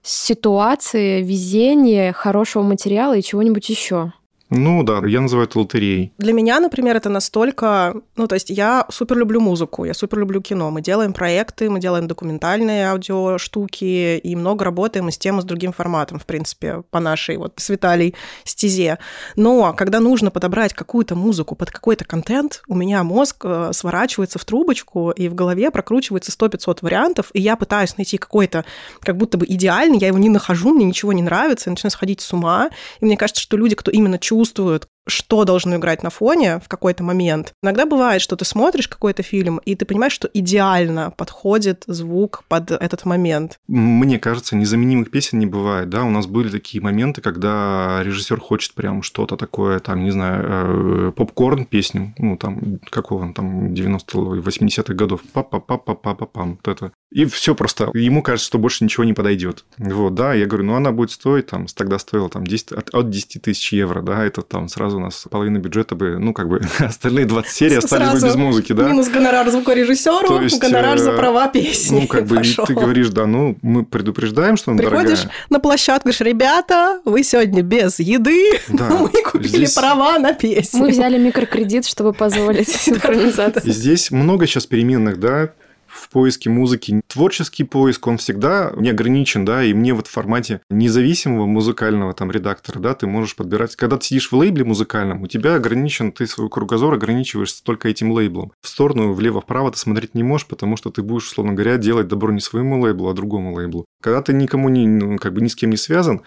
ситуации, везения, хорошего материала и чего-нибудь еще. Ну да, я называю это лотереей. Для меня, например, это настолько... Ну, то есть я супер люблю музыку, я супер люблю кино. Мы делаем проекты, мы делаем документальные аудиоштуки и много работаем и с тем, и с другим форматом, в принципе, по нашей вот с Виталий стезе. Но когда нужно подобрать какую-то музыку под какой-то контент, у меня мозг э, сворачивается в трубочку, и в голове прокручивается 100-500 вариантов, и я пытаюсь найти какой-то как будто бы идеальный, я его не нахожу, мне ничего не нравится, я начинаю сходить с ума. И мне кажется, что люди, кто именно чувствует чувствуют, что должно играть на фоне в какой-то момент. Иногда бывает, что ты смотришь какой-то фильм, и ты понимаешь, что идеально подходит звук под этот момент. Мне кажется, незаменимых песен не бывает, да, у нас были такие моменты, когда режиссер хочет прям что-то такое, там, не знаю, э, попкорн песню, ну, там, какого он там, 90-80-х годов, па-па-па-па-па-пам, вот это. И все просто. Ему кажется, что больше ничего не подойдет. Вот, да, я говорю, ну, она будет стоить, там, тогда стоила там 10, от, от 10 тысяч евро, да, это там сразу у нас половина бюджета бы, ну, как бы, (laughs) остальные 20 серий остались бы без музыки, да. Минус гонорар звукорежиссеру, есть, гонорар за э, права песни. Ну, как бы, и ты говоришь, да, ну, мы предупреждаем, что она Приходишь дорогая. на площадку, говоришь, ребята, вы сегодня без еды, да, (laughs) мы купили здесь... права на песню. Мы взяли микрокредит, чтобы позволить (laughs) синхронизацию. Здесь много сейчас переменных, да, в поиске музыки. Творческий поиск, он всегда не ограничен, да, и мне вот в формате независимого музыкального там редактора, да, ты можешь подбирать. Когда ты сидишь в лейбле музыкальном, у тебя ограничен, ты свой кругозор ограничиваешь только этим лейблом. В сторону, влево-вправо ты смотреть не можешь, потому что ты будешь, условно говоря, делать добро не своему лейблу, а другому лейблу. Когда ты никому не, ну, как бы ни с кем не связан,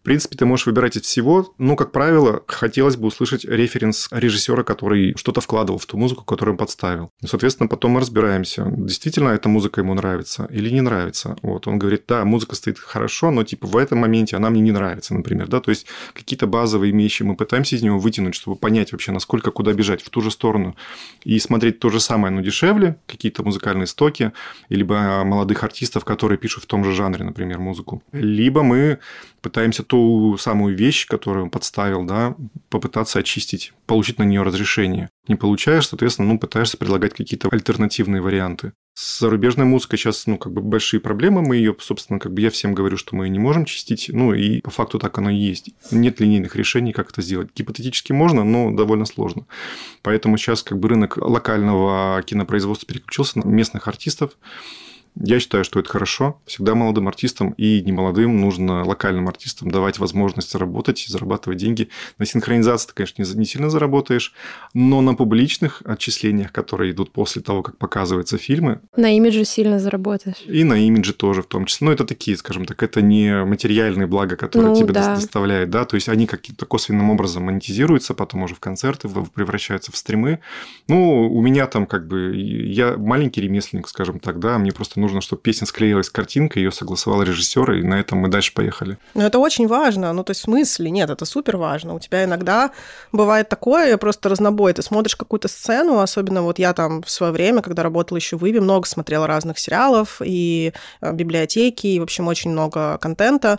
в принципе, ты можешь выбирать из всего, но, как правило, хотелось бы услышать референс режиссера, который что-то вкладывал в ту музыку, которую он подставил. И, соответственно, потом мы разбираемся, действительно эта музыка ему нравится или не нравится. Вот он говорит, да, музыка стоит хорошо, но типа в этом моменте она мне не нравится, например, да, то есть какие-то базовые вещи мы пытаемся из него вытянуть, чтобы понять вообще, насколько куда бежать в ту же сторону и смотреть то же самое, но дешевле, какие-то музыкальные стоки, либо молодых артистов, которые пишут в том же жанре, например, музыку. Либо мы пытаемся ту самую вещь, которую он подставил, да, попытаться очистить, получить на нее разрешение. Не получаешь, соответственно, ну, пытаешься предлагать какие-то альтернативные варианты. С зарубежной музыкой сейчас, ну, как бы большие проблемы, мы ее, собственно, как бы я всем говорю, что мы ее не можем чистить, ну, и по факту так оно и есть. Нет линейных решений, как это сделать. Гипотетически можно, но довольно сложно. Поэтому сейчас как бы рынок локального кинопроизводства переключился на местных артистов, я считаю, что это хорошо. Всегда молодым артистам и немолодым нужно локальным артистам давать возможность работать и зарабатывать деньги. На синхронизации ты, конечно, не сильно заработаешь, но на публичных отчислениях, которые идут после того, как показываются фильмы... На имидже сильно заработаешь. И на имидже тоже в том числе. Но это такие, скажем так, это не материальные блага, которые ну, тебе да. доставляют, да, то есть они каким-то косвенным образом монетизируются, потом уже в концерты превращаются в стримы. Ну, у меня там как бы... Я маленький ремесленник, скажем так, да, мне просто нужно чтобы песня склеилась с картинкой, ее согласовал режиссер, и на этом мы дальше поехали. Ну, это очень важно. Ну, то есть в смысле? Нет, это супер важно. У тебя иногда бывает такое, просто разнобой. Ты смотришь какую-то сцену, особенно вот я там в свое время, когда работала еще в Иве, много смотрела разных сериалов и э, библиотеки, и, в общем, очень много контента.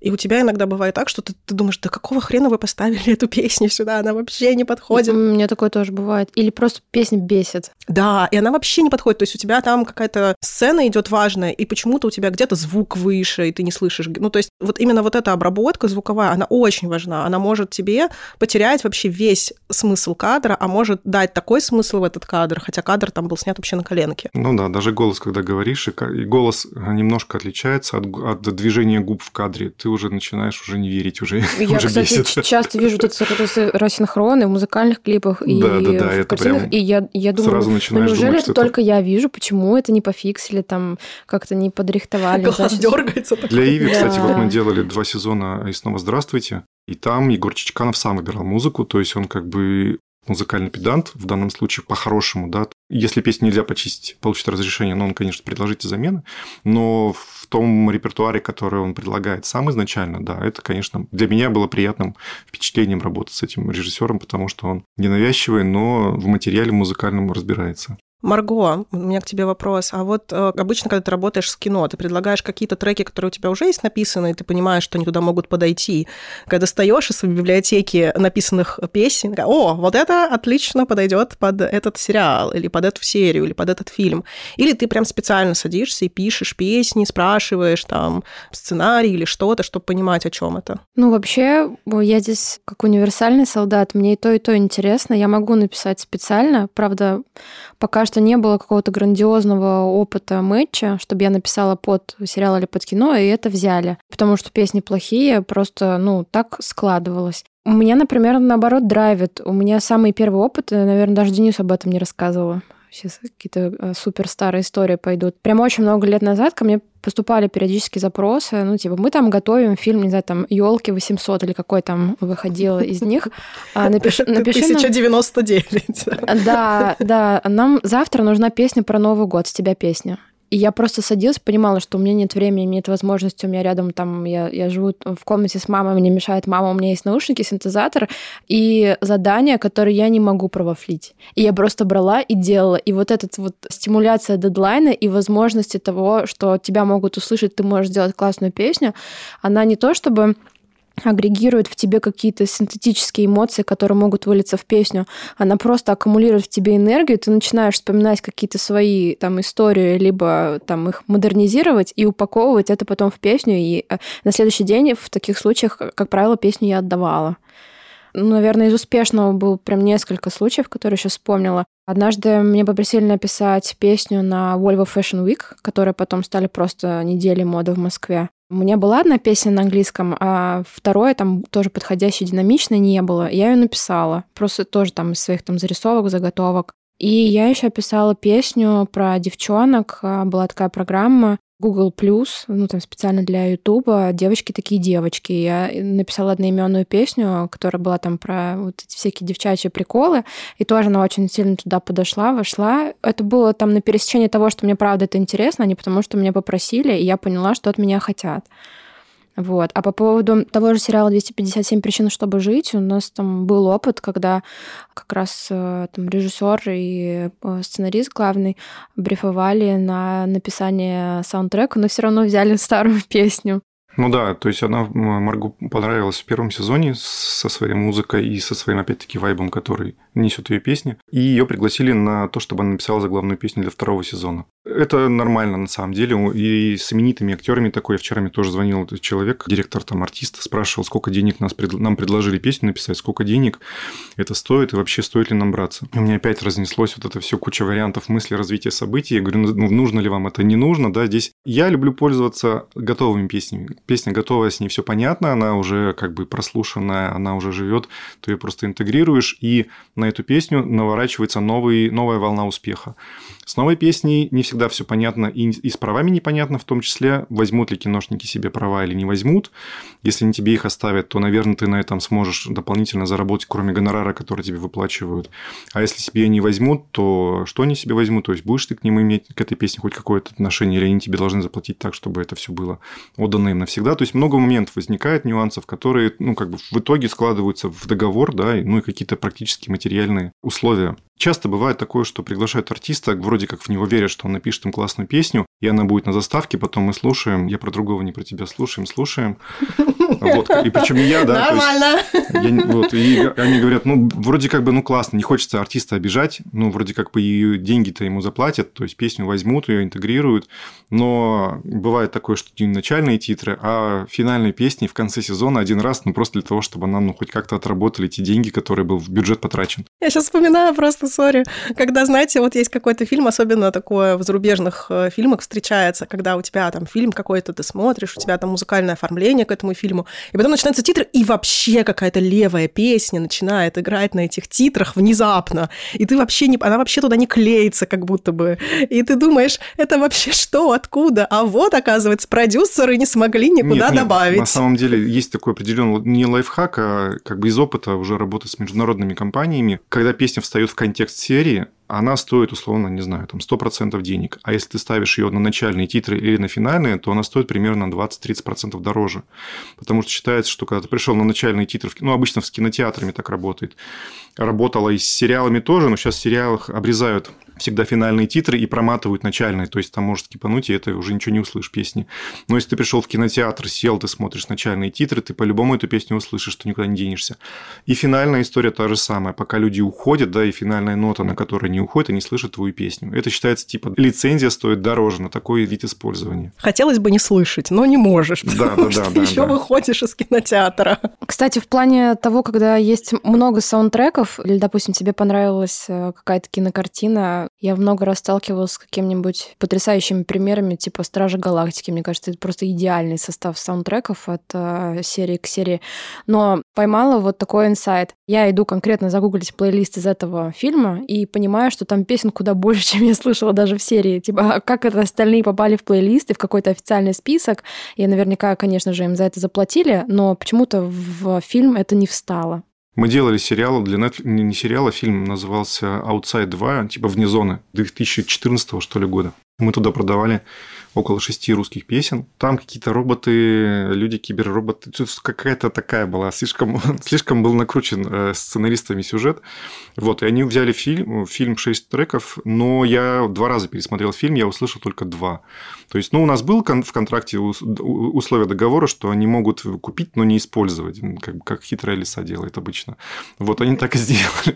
И у тебя иногда бывает так, что ты, ты думаешь, да какого хрена вы поставили эту песню сюда, она вообще не подходит. У меня такое тоже бывает. Или просто песня бесит. Да, и она вообще не подходит. То есть у тебя там какая-то сцена идет важная, и почему-то у тебя где-то звук выше, и ты не слышишь. Ну, то есть вот именно вот эта обработка звуковая, она очень важна. Она может тебе потерять вообще весь смысл кадра, а может дать такой смысл в этот кадр, хотя кадр там был снят вообще на коленке. Ну да, даже голос, когда говоришь, и голос немножко отличается от, от движения губ в кадре. Ты уже начинаешь уже не верить, уже Я, (laughs) уже кстати, бесит. часто вижу вот эти рассинхроны в музыкальных клипах и да, да, да, в картинах, и я, я думаю, сразу ну, неужели думать, это только я вижу, почему это не пофиксили, там как-то не подрихтовали? Глаз дергается. Для Иви, да. кстати, вот мы делали два сезона и снова «Здравствуйте», и там Егор Чичканов сам выбирал музыку, то есть он как бы музыкальный педант, в данном случае по-хорошему, да, если песню нельзя почистить, получить разрешение, но он, конечно, предложите замены, но в том репертуаре, который он предлагает сам изначально, да, это, конечно, для меня было приятным впечатлением работать с этим режиссером, потому что он ненавязчивый, но в материале музыкальном разбирается. Марго, у меня к тебе вопрос. А вот э, обычно, когда ты работаешь с кино, ты предлагаешь какие-то треки, которые у тебя уже есть написаны, и ты понимаешь, что они туда могут подойти. Когда достаешь из своей библиотеки написанных песен, о, вот это отлично подойдет под этот сериал, или под эту серию, или под этот фильм. Или ты прям специально садишься и пишешь песни, спрашиваешь там сценарий или что-то, чтобы понимать, о чем это. Ну, вообще, я здесь как универсальный солдат, мне и то, и то интересно. Я могу написать специально, правда, пока что не было какого-то грандиозного опыта мэтча, чтобы я написала под сериал или под кино, и это взяли. Потому что песни плохие, просто, ну, так складывалось. У меня, например, наоборот, драйвит. У меня самый первый опыт, наверное, даже Денис об этом не рассказывала сейчас какие-то э, супер старые истории пойдут. Прямо очень много лет назад ко мне поступали периодически запросы, ну, типа, мы там готовим фильм, не знаю, там, елки 800 или какой там выходил из них. А, (laughs) напиши, напиши 1099. Да, да, нам завтра нужна песня про Новый год, с тебя песня. И я просто садилась, понимала, что у меня нет времени, нет возможности, у меня рядом там, я, я живу в комнате с мамой, мне мешает мама, у меня есть наушники, синтезатор и задания, которые я не могу провафлить. И я просто брала и делала. И вот эта вот стимуляция дедлайна и возможности того, что тебя могут услышать, ты можешь сделать классную песню, она не то чтобы агрегирует в тебе какие-то синтетические эмоции, которые могут вылиться в песню. Она просто аккумулирует в тебе энергию, ты начинаешь вспоминать какие-то свои там истории, либо там их модернизировать и упаковывать это потом в песню. И э, на следующий день в таких случаях, как правило, песню я отдавала. Наверное, из успешного был прям несколько случаев, которые сейчас вспомнила. Однажды мне попросили написать песню на Volvo Fashion Week, которые потом стали просто недели моды в Москве. У меня была одна песня на английском, а второе там тоже подходящей, динамичной не было. Я ее написала, просто тоже там из своих там зарисовок, заготовок. И я еще писала песню про девчонок. А, была такая программа Google Plus, ну там специально для Ютуба, девочки такие девочки. Я написала одноименную песню, которая была там про вот эти всякие девчачьи приколы, и тоже она очень сильно туда подошла, вошла. Это было там на пересечении того, что мне правда это интересно, а не потому, что меня попросили, и я поняла, что от меня хотят. Вот. А по поводу того же сериала «257 причин, чтобы жить», у нас там был опыт, когда как раз э, там режиссер и э, сценарист главный брифовали на написание саундтрека, но все равно взяли (laughs) старую песню. Ну да, то есть она Маргу понравилась в первом сезоне со своей музыкой и со своим, опять-таки, вайбом, который несет ее песни. И ее пригласили на то, чтобы она написала заглавную песню для второго сезона. Это нормально на самом деле. И с именитыми актерами такое. Вчера мне тоже звонил человек, директор там артиста, спрашивал, сколько денег нас, нам предложили песню написать, сколько денег это стоит и вообще стоит ли нам браться. И у меня опять разнеслось вот это все куча вариантов мысли развития событий. Я говорю, ну, нужно ли вам это, не нужно, да, здесь я люблю пользоваться готовыми песнями. Песня готовая, с ней все понятно, она уже как бы прослушанная, она уже живет, ты ее просто интегрируешь, и на эту песню наворачивается новый, новая волна успеха. С новой песней не всегда все понятно, и, и с правами непонятно, в том числе, возьмут ли киношники себе права или не возьмут. Если не тебе их оставят, то, наверное, ты на этом сможешь дополнительно заработать, кроме гонорара, который тебе выплачивают. А если себе не возьмут, то что они себе возьмут? То есть будешь ты к ним иметь, к этой песне хоть какое-то отношение, или они тебе должны заплатить так, чтобы это все было отдано им навсегда. То есть много моментов возникает, нюансов, которые, ну, как бы в итоге складываются в договор, да, ну и какие-то практически материальные условия. Часто бывает такое, что приглашают артиста, вроде как в него верят, что он напишет им классную песню, и она будет на заставке, потом мы слушаем, я про другого, не про тебя слушаем, слушаем. Вот, и причем не я, да. Нормально. Я, вот, и они говорят, ну, вроде как бы, ну, классно, не хочется артиста обижать, ну, вроде как бы и деньги-то ему заплатят, то есть песню возьмут, ее интегрируют, но бывает такое, что не начальные титры, а финальные песни в конце сезона один раз, ну, просто для того, чтобы нам, ну, хоть как-то отработали те деньги, которые был в бюджет потрачен. Я сейчас вспоминаю просто сори. Когда, знаете, вот есть какой-то фильм, особенно такое в зарубежных э, фильмах встречается, когда у тебя там фильм какой-то ты смотришь, у тебя там музыкальное оформление к этому фильму, и потом начинаются титры, и вообще какая-то левая песня начинает играть на этих титрах внезапно, и ты вообще не... Она вообще туда не клеится, как будто бы. И ты думаешь, это вообще что, откуда? А вот, оказывается, продюсеры не смогли никуда нет, добавить. Нет, на самом деле есть такой определенный не лайфхак, а как бы из опыта уже работы с международными компаниями. Когда песня встает в контекст серии, она стоит, условно, не знаю, там 100% денег. А если ты ставишь ее на начальные титры или на финальные, то она стоит примерно 20-30% дороже. Потому что считается, что когда ты пришел на начальные титры, ну, обычно с кинотеатрами так работает, работала и с сериалами тоже, но сейчас в сериалах обрезают всегда финальные титры и проматывают начальные. То есть там может скипануть, и это уже ничего не услышишь песни. Но если ты пришел в кинотеатр, сел, ты смотришь начальные титры, ты по-любому эту песню услышишь, что никуда не денешься. И финальная история та же самая. Пока люди уходят, да, и финальная нота, на которой не уходят, они слышат твою песню. Это считается типа лицензия стоит дороже на такой вид использования. Хотелось бы не слышать, но не можешь, да, да, что да, еще да. выходишь из кинотеатра. Кстати, в плане того, когда есть много саундтреков, или, допустим, тебе понравилась э, какая-то кинокартина, я много раз сталкивалась с какими-нибудь потрясающими примерами, типа «Стражи Галактики». Мне кажется, это просто идеальный состав саундтреков от э, серии к серии. Но поймала вот такой инсайт. Я иду конкретно загуглить плейлист из этого фильма и понимаю, что там песен куда больше, (laughs) чем я слышала даже в серии. Типа, а как это остальные попали в плейлист и в какой-то официальный список. И наверняка, конечно же, им за это заплатили, но почему-то в фильм это не встало. Мы делали сериал для Netflix, не сериал, а фильм назывался Outside 2, типа вне зоны, 2014 что ли года. Мы туда продавали около шести русских песен. Там какие-то роботы, люди-киберроботы. Тут какая-то такая была. Слишком, (laughs) слишком был накручен э, сценаристами сюжет. Вот, и они взяли фильм, фильм шесть треков, но я два раза пересмотрел фильм, я услышал только два. То есть, ну, у нас был в контракте условия договора, что они могут купить, но не использовать, как, как хитрая лиса делает обычно. Вот, они так и (laughs) сделали.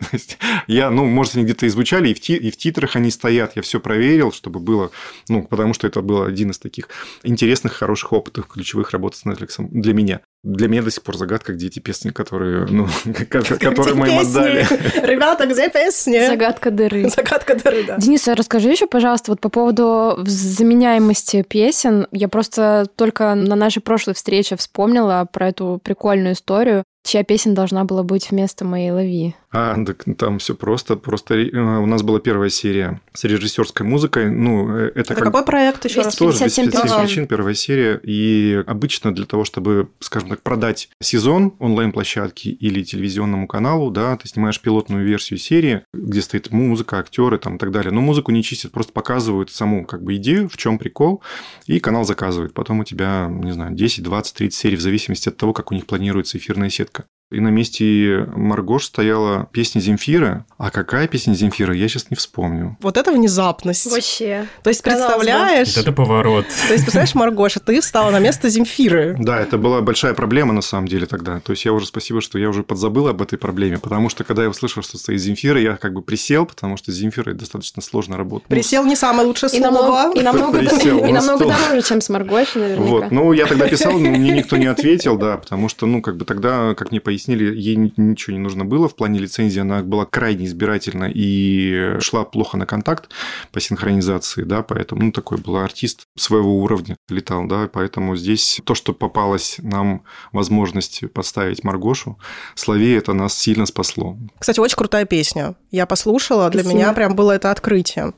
я, ну, может, они где-то и звучали, и в, ти, и в титрах они стоят. Я все проверил, чтобы было, ну, потому что это был один из таких интересных, хороших опытов, ключевых работ с Netflix для меня. Для меня до сих пор загадка, где эти песни, которые, ну, (laughs) которые мы им отдали. (laughs) Ребята, где песни? Загадка дыры. (laughs) Загадка дыры, да. Денис, а расскажи еще, пожалуйста, вот по поводу заменяемости песен. Я просто только на нашей прошлой встрече вспомнила про эту прикольную историю чья песня должна была быть вместо моей лови. А, так там все просто. Просто э, у нас была первая серия с режиссерской музыкой. Ну, э, это, это как... какой проект еще раз? Тоже 57 причин, первая серия. И обычно для того, чтобы, скажем так, продать сезон онлайн-площадки или телевизионному каналу, да, ты снимаешь пилотную версию серии, где стоит музыка, актеры там и так далее. Но музыку не чистят, просто показывают саму как бы идею, в чем прикол, и канал заказывает. Потом у тебя, не знаю, 10, 20, 30 серий в зависимости от того, как у них планируется эфирная сетка и на месте Маргош стояла песня Земфира. А какая песня Земфира, я сейчас не вспомню. Вот это внезапность. Вообще. То есть, представляешь... Вот это поворот. То есть, представляешь, Маргоша, ты встала на место Земфиры. Да, это была большая проблема на самом деле тогда. То есть, я уже спасибо, что я уже подзабыл об этой проблеме, потому что, когда я услышал, что стоит Земфира, я как бы присел, потому что Земфира достаточно сложно работать. Присел не самое лучшее слово. И намного, и намного дороже, чем с Маргошей, наверняка. Вот. Ну, я тогда писал, но мне никто не (laughs) ответил, да, потому что, ну, как бы тогда, как мне пояснили, ей ничего не нужно было. В плане лицензии она была крайне избирательна и шла плохо на контакт по синхронизации, да, поэтому, ну, такой был артист своего уровня, летал, да, поэтому здесь то, что попалась нам возможность поставить Маргошу, Славе это нас сильно спасло. Кстати, очень крутая песня. Я послушала, для Спасибо. меня прям было это открытие.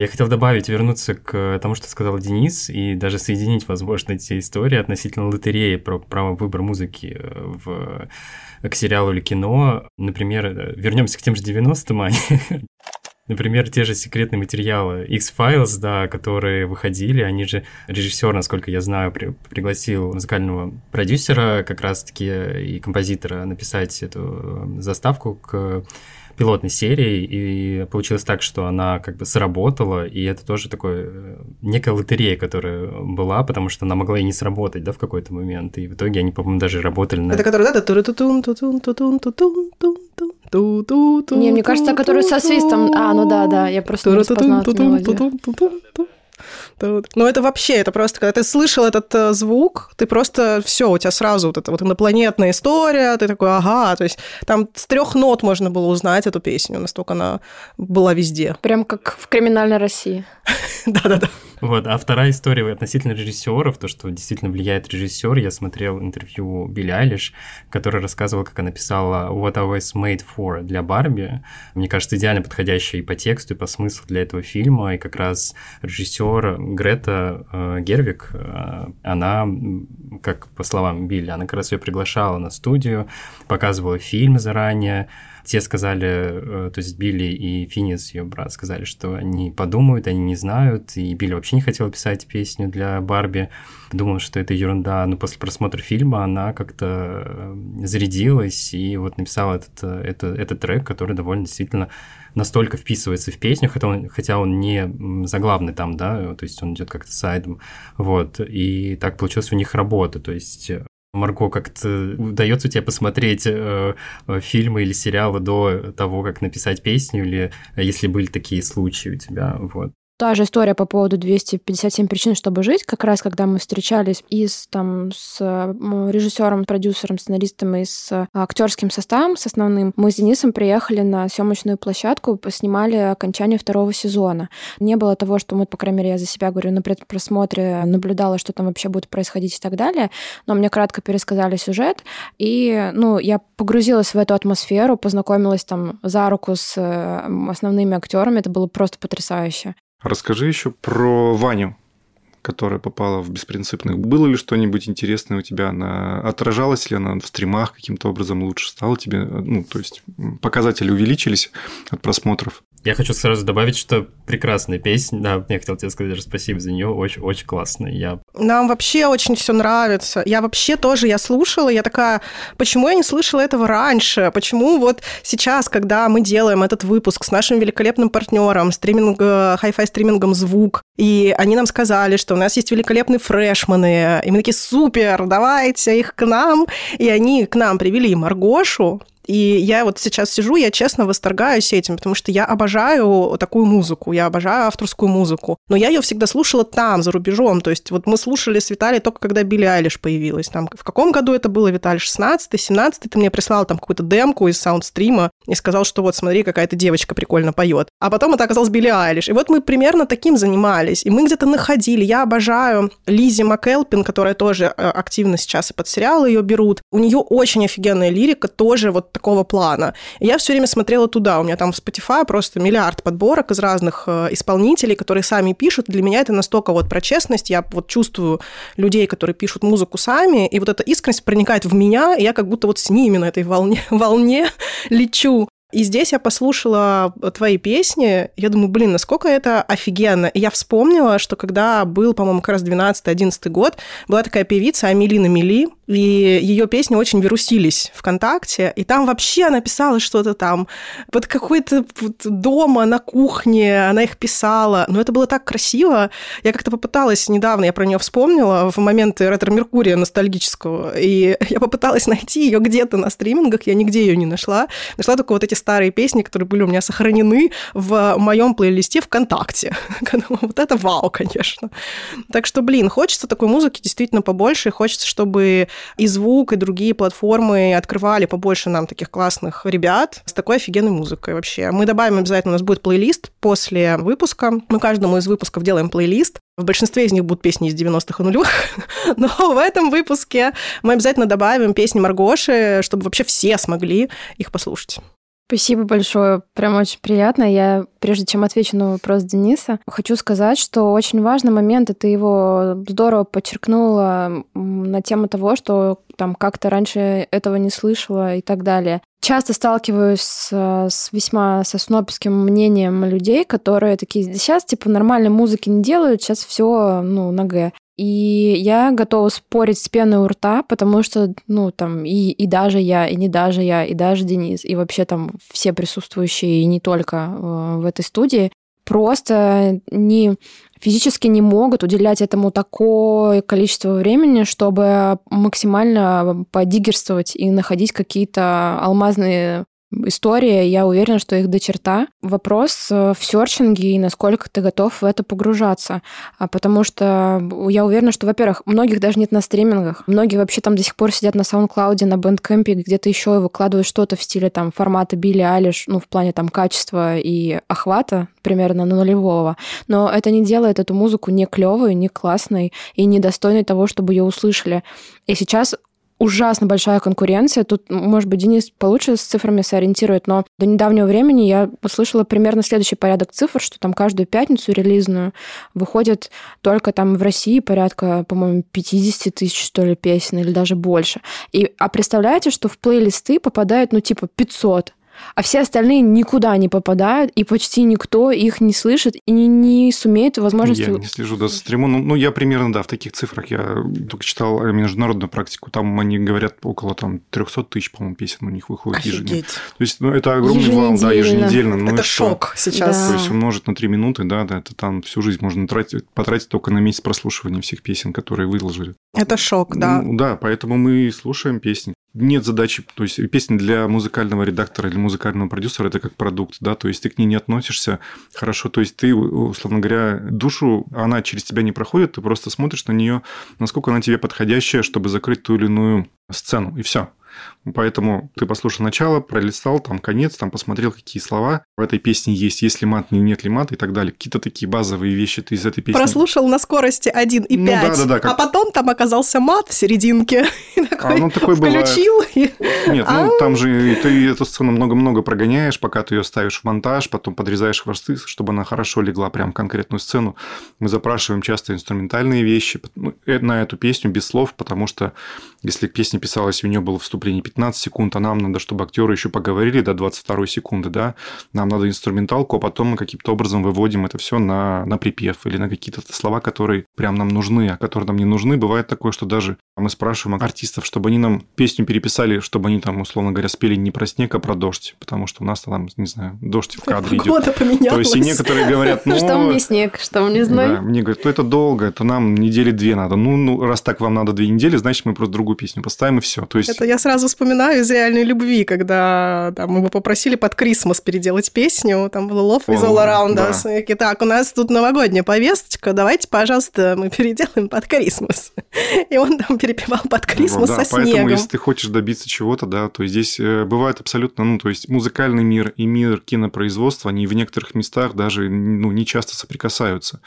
Я хотел добавить, вернуться к тому, что сказал Денис, и даже соединить, возможно, эти истории относительно лотереи про право выбора музыки э, в, к сериалу или кино. Например, э, вернемся к тем же 90-м, они (laughs) Например, те же секретные материалы X-Files, да, которые выходили, они же режиссер, насколько я знаю, при, пригласил музыкального продюсера как раз-таки и композитора написать эту заставку к пилотной серии, и получилось так, что она как бы сработала, и это тоже такое э, некая лотерея, которая была, потому что она могла и не сработать, да, в какой-то момент, и в итоге они, по-моему, даже работали на... Это которая, да, тун тун тун тун тун тун тун ту ту ту Не, мне кажется, который со свистом... А, ну да, да, я просто не распознала эту мелодию. Тут. Ну, это вообще, это просто, когда ты слышал этот э, звук, ты просто все, у тебя сразу вот эта вот инопланетная история, ты такой, ага, то есть там с трех нот можно было узнать эту песню, настолько она была везде. Прям как в криминальной России. (laughs) Да-да-да. Вот, а вторая история относительно режиссеров, то, что действительно влияет режиссер. Я смотрел интервью Билли Айлиш, который рассказывал, как она писала What I was made for для Барби. Мне кажется, идеально подходящая и по тексту, и по смыслу для этого фильма. И как раз режиссер Грета э, Гервик, э, она, как по словам Билли, она как раз ее приглашала на студию, показывала фильм заранее, те сказали, э, то есть Билли и Финис, ее брат, сказали, что они подумают, они не знают, и Билли вообще не хотел писать песню для Барби, думал, что это ерунда, но после просмотра фильма она как-то э, зарядилась и вот написала этот, э, это, этот трек, который довольно действительно настолько вписывается в песню, хотя он, хотя он не заглавный там, да, то есть он идет как-то сайдом, вот, и так получилась у них работа, то есть Марго, как-то удается тебе посмотреть э, э, фильмы или сериалы до того, как написать песню, или э, если были такие случаи у тебя, вот. Та же история по поводу 257 причин, чтобы жить. Как раз, когда мы встречались и с, там, с режиссером, продюсером, сценаристом и с актерским составом, с основным, мы с Денисом приехали на съемочную площадку, снимали окончание второго сезона. Не было того, что мы, по крайней мере, я за себя говорю, на предпросмотре наблюдала, что там вообще будет происходить и так далее. Но мне кратко пересказали сюжет, и ну, я погрузилась в эту атмосферу, познакомилась там за руку с основными актерами. Это было просто потрясающе. Расскажи еще про Ваню, которая попала в беспринципных. Было ли что-нибудь интересное у тебя? Она отражалась ли она в стримах каким-то образом лучше стала тебе? Ну, то есть показатели увеличились от просмотров? Я хочу сразу добавить, что прекрасная песня. Да, я хотел тебе сказать даже спасибо за нее. Очень, очень классная. Я... Нам вообще очень все нравится. Я вообще тоже, я слушала, я такая, почему я не слышала этого раньше? Почему вот сейчас, когда мы делаем этот выпуск с нашим великолепным партнером, стриминг, хай-фай стримингом «Звук», и они нам сказали, что у нас есть великолепные фрешманы, и мы такие, супер, давайте их к нам. И они к нам привели Маргошу, и я вот сейчас сижу, я честно восторгаюсь этим, потому что я обожаю такую музыку, я обожаю авторскую музыку. Но я ее всегда слушала там, за рубежом. То есть вот мы слушали с Виталией только когда Билли Айлиш появилась. Там, в каком году это было, Виталий? 16-й, 17-й? Ты мне прислал там какую-то демку из саундстрима и сказал, что вот смотри, какая-то девочка прикольно поет. А потом это оказалось Билли Айлиш. И вот мы примерно таким занимались. И мы где-то находили. Я обожаю Лизи МакЭлпин, которая тоже э, активно сейчас и под сериалы ее берут. У нее очень офигенная лирика, тоже вот такого плана. И я все время смотрела туда. У меня там в Spotify просто миллиард подборок из разных э, исполнителей, которые сами пишут. Для меня это настолько вот про честность. Я вот чувствую людей, которые пишут музыку сами, и вот эта искренность проникает в меня, и я как будто вот с ними на этой волне, (laughs) волне лечу. И здесь я послушала твои песни, я думаю, блин, насколько это офигенно. И я вспомнила, что когда был, по-моему, как раз 12-11 год, была такая певица Амелина Мили, и ее песни очень вирусились ВКонтакте, и там вообще она писала что-то там, вот какой-то дома на кухне она их писала, но это было так красиво. Я как-то попыталась недавно, я про нее вспомнила в момент ретро-меркурия ностальгического, и (laughs) я попыталась найти ее где-то на стримингах, я нигде ее не нашла. Нашла только вот эти старые песни, которые были у меня сохранены в моем плейлисте ВКонтакте. (laughs) вот это вау, конечно. Так что, блин, хочется такой музыки действительно побольше, хочется, чтобы и звук, и другие платформы открывали побольше нам таких классных ребят с такой офигенной музыкой вообще. Мы добавим обязательно, у нас будет плейлист после выпуска. Мы каждому из выпусков делаем плейлист. В большинстве из них будут песни из 90-х и нулевых, (laughs) но в этом выпуске мы обязательно добавим песни Маргоши, чтобы вообще все смогли их послушать. Спасибо большое, прям очень приятно. Я, прежде чем отвечу на вопрос Дениса, хочу сказать, что очень важный момент, и ты его здорово подчеркнула на тему того, что там как-то раньше этого не слышала и так далее. Часто сталкиваюсь с, с весьма со снобским мнением людей, которые такие, сейчас типа нормальной музыки не делают, сейчас все ну, на Г. И я готова спорить с пеной у рта, потому что, ну, там, и, и даже я, и не даже я, и даже Денис, и вообще там все присутствующие, и не только э, в этой студии, просто не физически не могут уделять этому такое количество времени, чтобы максимально подигерствовать и находить какие-то алмазные история, я уверена, что их до черта. Вопрос э, в серчинге и насколько ты готов в это погружаться. А потому что я уверена, что, во-первых, многих даже нет на стримингах. Многие вообще там до сих пор сидят на SoundCloud, на Bandcamp, где-то еще и выкладывают что-то в стиле там формата Билли Алиш, ну, в плане там качества и охвата примерно на нулевого. Но это не делает эту музыку не клевой, не классной и недостойной того, чтобы ее услышали. И сейчас ужасно большая конкуренция. Тут, может быть, Денис получше с цифрами сориентирует, но до недавнего времени я услышала примерно следующий порядок цифр, что там каждую пятницу релизную выходит только там в России порядка, по-моему, 50 тысяч, что ли, песен или даже больше. И, а представляете, что в плейлисты попадают, ну, типа 500 а все остальные никуда не попадают, и почти никто их не слышит и не, не сумеет возможности... Я не слежу да, за стримом. Ну, ну, я примерно, да, в таких цифрах. Я только читал международную практику. Там они говорят, около там 300 тысяч, по-моему, песен у них выходит Офигеть. ежедневно. То есть, ну, это огромный вал, да, еженедельно. Ну, это шок что? сейчас. Да. То есть, умножить на 3 минуты, да, да, это там всю жизнь можно тратить, потратить только на месяц прослушивания всех песен, которые выложили. Это шок, да. Ну, да, поэтому мы слушаем песни нет задачи, то есть песня для музыкального редактора или музыкального продюсера это как продукт, да, то есть ты к ней не относишься хорошо, то есть ты, условно говоря, душу, она через тебя не проходит, ты просто смотришь на нее, насколько она тебе подходящая, чтобы закрыть ту или иную сцену, и все. Поэтому ты послушал начало, пролистал, там конец, там посмотрел, какие слова в этой песне есть, есть ли мат, нет ли мат и так далее. Какие-то такие базовые вещи ты из этой песни... Прослушал на скорости 1,5, ну, да, да, да, как... а потом там оказался мат в серединке. (laughs) И такой, а, ну, такой включил. И... Нет, ну там же ты эту сцену много-много прогоняешь, пока ты ее ставишь в монтаж, потом подрезаешь хвосты, чтобы она хорошо легла прям конкретную сцену. Мы запрашиваем часто инструментальные вещи ну, э, на эту песню без слов, потому что если песня писалась, у нее было вступление 15 секунд, а нам надо, чтобы актеры еще поговорили до 22 секунды, да, нам надо инструменталку, а потом мы каким-то образом выводим это все на, на припев или на какие-то слова, которые прям нам нужны, а которые нам не нужны. Бывает такое, что даже мы спрашиваем артистов, чтобы они нам песню переписали, чтобы они там, условно говоря, спели не про снег, а про дождь, потому что у нас там, не знаю, дождь в кадре идет. поменялась. То есть и некоторые говорят, ну... Что мне снег, что мне зной. Да, мне говорят, то это долго, это нам недели две надо. Ну, ну, раз так вам надо две недели, значит, мы просто другую песню поставим и все. То есть... Это я сразу вспоминаю из реальной любви, когда там, мы попросили под Крисмас переделать песню, там было Love is all around да. us. И, так, у нас тут новогодняя повесточка, давайте, пожалуйста, мы переделаем под Крисмас. И он там перепевал под Крисмас да, со поэтому, снегом. если ты хочешь добиться чего-то, да, то здесь э, бывает абсолютно, ну, то есть музыкальный мир и мир кинопроизводства, они в некоторых местах даже, ну, не часто соприкасаются.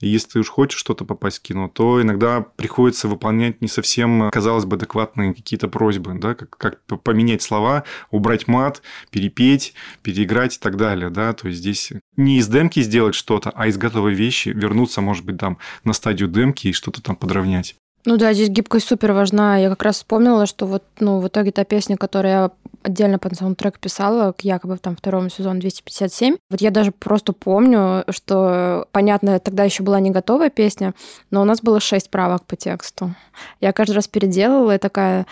И если ты уж хочешь что-то попасть в кино, то иногда приходится выполнять не совсем, казалось бы, адекватные какие-то просьбы, да, как, как поменять слова, убрать мат, перепеть, переиграть и так далее, да, то есть здесь не из демки сделать что-то, а из готовой вещи вернуться, может быть, там на стадию демки и что-то там подровнять. Ну да, здесь гибкость супер важна. Я как раз вспомнила, что вот, ну, в итоге та песня, которую я отдельно под саундтрек писала, к якобы там второму сезону 257. Вот я даже просто помню, что, понятно, тогда еще была не готовая песня, но у нас было шесть правок по тексту. Я каждый раз переделала и такая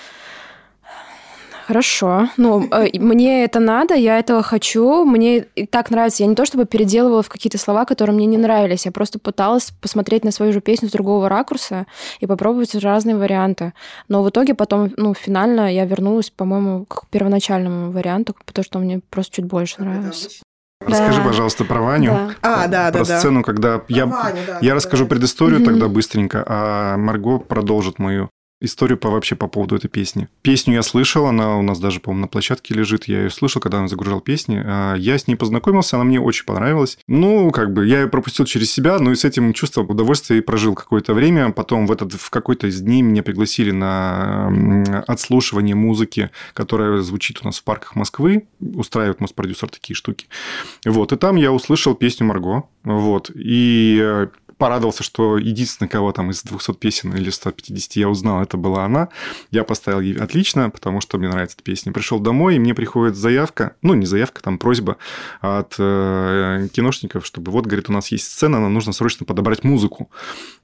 Хорошо. Ну, э, мне это надо, я этого хочу, мне и так нравится. Я не то чтобы переделывала в какие-то слова, которые мне не нравились, я просто пыталась посмотреть на свою же песню с другого ракурса и попробовать разные варианты. Но в итоге потом, ну, финально я вернулась, по-моему, к первоначальному варианту, потому что мне просто чуть больше нравилось. Расскажи, да. пожалуйста, про Ваню. Да. А, да, про да, сцену, когда про я, Ваню, да, я да, расскажу да. предысторию тогда быстренько, а Марго продолжит мою историю по, вообще по поводу этой песни. Песню я слышал, она у нас даже, по-моему, на площадке лежит. Я ее слышал, когда он загружал песни. А, я с ней познакомился, она мне очень понравилась. Ну, как бы, я ее пропустил через себя, но и с этим чувством удовольствия и прожил какое-то время. Потом в, этот, в какой-то из дней меня пригласили на отслушивание музыки, которая звучит у нас в парках Москвы. Устраивает Моспродюсер такие штуки. Вот, и там я услышал песню Марго. Вот, и э, порадовался, что единственный, кого там из 200 песен или 150 я узнал, это была она. Я поставил ей отлично, потому что мне нравится эта песня. Пришел домой, и мне приходит заявка, ну, не заявка, там просьба от э, киношников, чтобы вот, говорит, у нас есть сцена, нам нужно срочно подобрать музыку.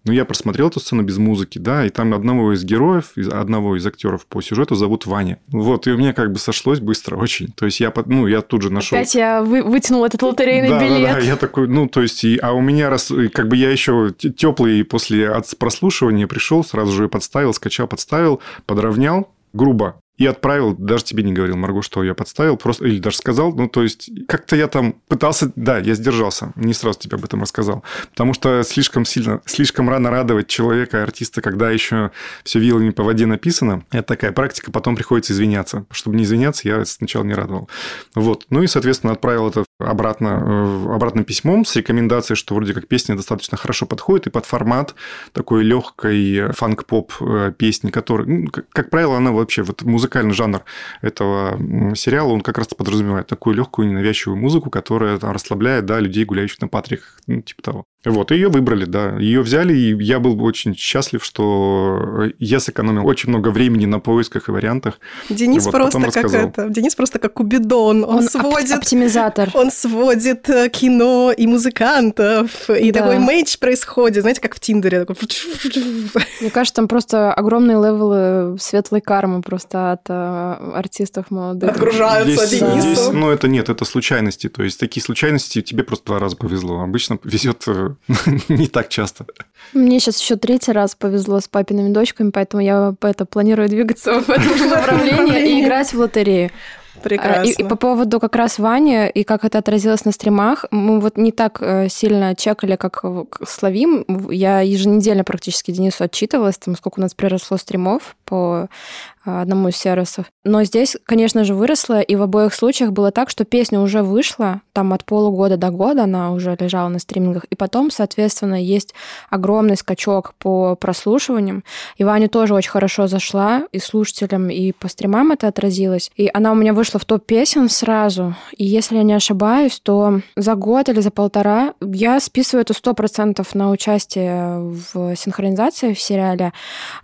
Ну, я просмотрел эту сцену без музыки, да, и там одного из героев, одного из актеров по сюжету зовут Ваня. Вот, и у меня как бы сошлось быстро очень. То есть я, ну, я тут же нашел... Опять я вы, вытянул этот лотерейный да, билет. Да, да, я такой, ну, то есть, и, а у меня, раз, как бы я еще теплый после от прослушивания пришел, сразу же подставил, скачал, подставил, подровнял грубо и отправил, даже тебе не говорил, Марго, что я подставил, просто, или даже сказал, ну, то есть, как-то я там пытался, да, я сдержался, не сразу тебе об этом рассказал, потому что слишком сильно, слишком рано радовать человека, артиста, когда еще все вилами по воде написано, это такая практика, потом приходится извиняться. Чтобы не извиняться, я сначала не радовал. Вот, ну и, соответственно, отправил это обратно, э, обратным письмом с рекомендацией, что вроде как песня достаточно хорошо подходит и под формат такой легкой фанк-поп э, песни, который, как правило, она вообще, вот музыкальный жанр этого сериала, он как раз подразумевает такую легкую ненавязчивую музыку, которая там, расслабляет, да, людей, гуляющих на патриках, ну, типа того. Вот, ее выбрали, да. Ее взяли, и я был очень счастлив, что я сэкономил очень много времени на поисках и вариантах. Денис вот, просто как это, Денис просто как Купидон. Он, он сводит... Оптимизатор. Он сводит э, кино и музыкантов, и да. такой мейдж происходит, знаете, как в Тиндере. Такой... Мне кажется, там просто огромные level ы светлой кармы просто от э, артистов молодых. Отгружаются здесь, Денису. Здесь, ну, это нет, это случайности. То есть, такие случайности тебе просто два раза повезло. Обычно везет (laughs) не так часто. Мне сейчас еще третий раз повезло с папиными дочками, поэтому я это планирую двигаться (laughs) в этом направлении и играть в лотерею. Прекрасно. И, и по поводу как раз Вани и как это отразилось на стримах, мы вот не так э, сильно чекали, как словим. Я еженедельно практически Денису отчитывалась, там, сколько у нас приросло стримов по одному из сервисов. Но здесь, конечно же, выросло, и в обоих случаях было так, что песня уже вышла, там от полугода до года она уже лежала на стримингах, и потом, соответственно, есть огромный скачок по прослушиваниям. И Ваня тоже очень хорошо зашла, и слушателям, и по стримам это отразилось. И она у меня вышла в топ песен сразу, и если я не ошибаюсь, то за год или за полтора я списываю это сто процентов на участие в синхронизации в сериале.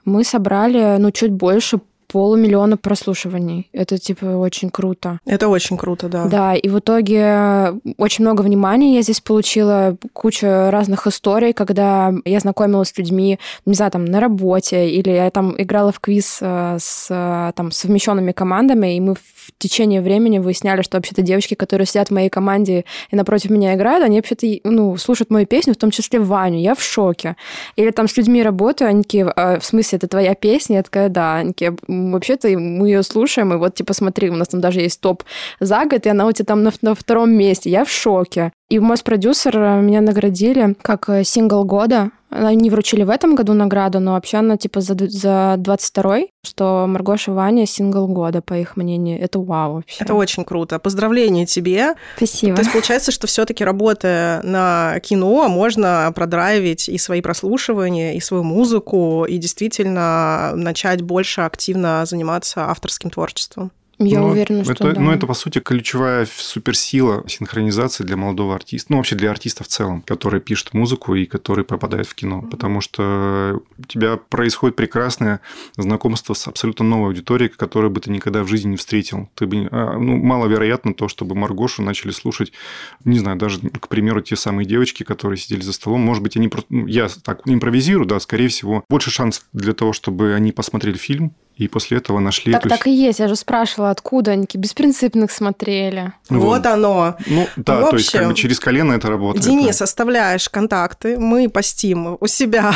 Мы собрали, ну, чуть больше полумиллиона прослушиваний. Это, типа, очень круто. Это очень круто, да. Да, и в итоге очень много внимания я здесь получила, куча разных историй, когда я знакомилась с людьми, не знаю, там, на работе, или я там играла в квиз э, с там, совмещенными командами, и мы в течение времени выясняли, что вообще-то девочки, которые сидят в моей команде и напротив меня играют, они вообще-то, ну, слушают мою песню, в том числе Ваню. Я в шоке. Или там с людьми работаю, они такие, а, в смысле, это твоя песня? Я такая, да. Они такие, вообще-то мы ее слушаем, и вот, типа, смотри, у нас там даже есть топ за год, и она у тебя там на, на втором месте. Я в шоке. И Моспродюсер э, меня наградили как э, сингл года. Они вручили в этом году награду, но вообще она типа за, за 22-й, что Маргоша Ваня сингл года, по их мнению. Это вау вообще. Это очень круто. Поздравления тебе. Спасибо. То есть получается, что все таки работая на кино, можно продрайвить и свои прослушивания, и свою музыку, и действительно начать больше активно заниматься авторским творчеством. Я но ну, уверена, что это, да. Ну, это, по сути, ключевая суперсила синхронизации для молодого артиста, ну, вообще для артиста в целом, который пишет музыку и который попадает в кино. Потому что у тебя происходит прекрасное знакомство с абсолютно новой аудиторией, которую бы ты никогда в жизни не встретил. Ты бы, а, ну, маловероятно то, чтобы Маргошу начали слушать, не знаю, даже, к примеру, те самые девочки, которые сидели за столом. Может быть, они. Ну, я так импровизирую, да, скорее всего, больше шанс для того, чтобы они посмотрели фильм, и после этого нашли так, эту... Так и есть, я же спрашивала, откуда они беспринципных смотрели. Вот, вот оно. Ну да, общем, то есть как бы через колено это работает. Денис, оставляешь контакты, мы постим у себя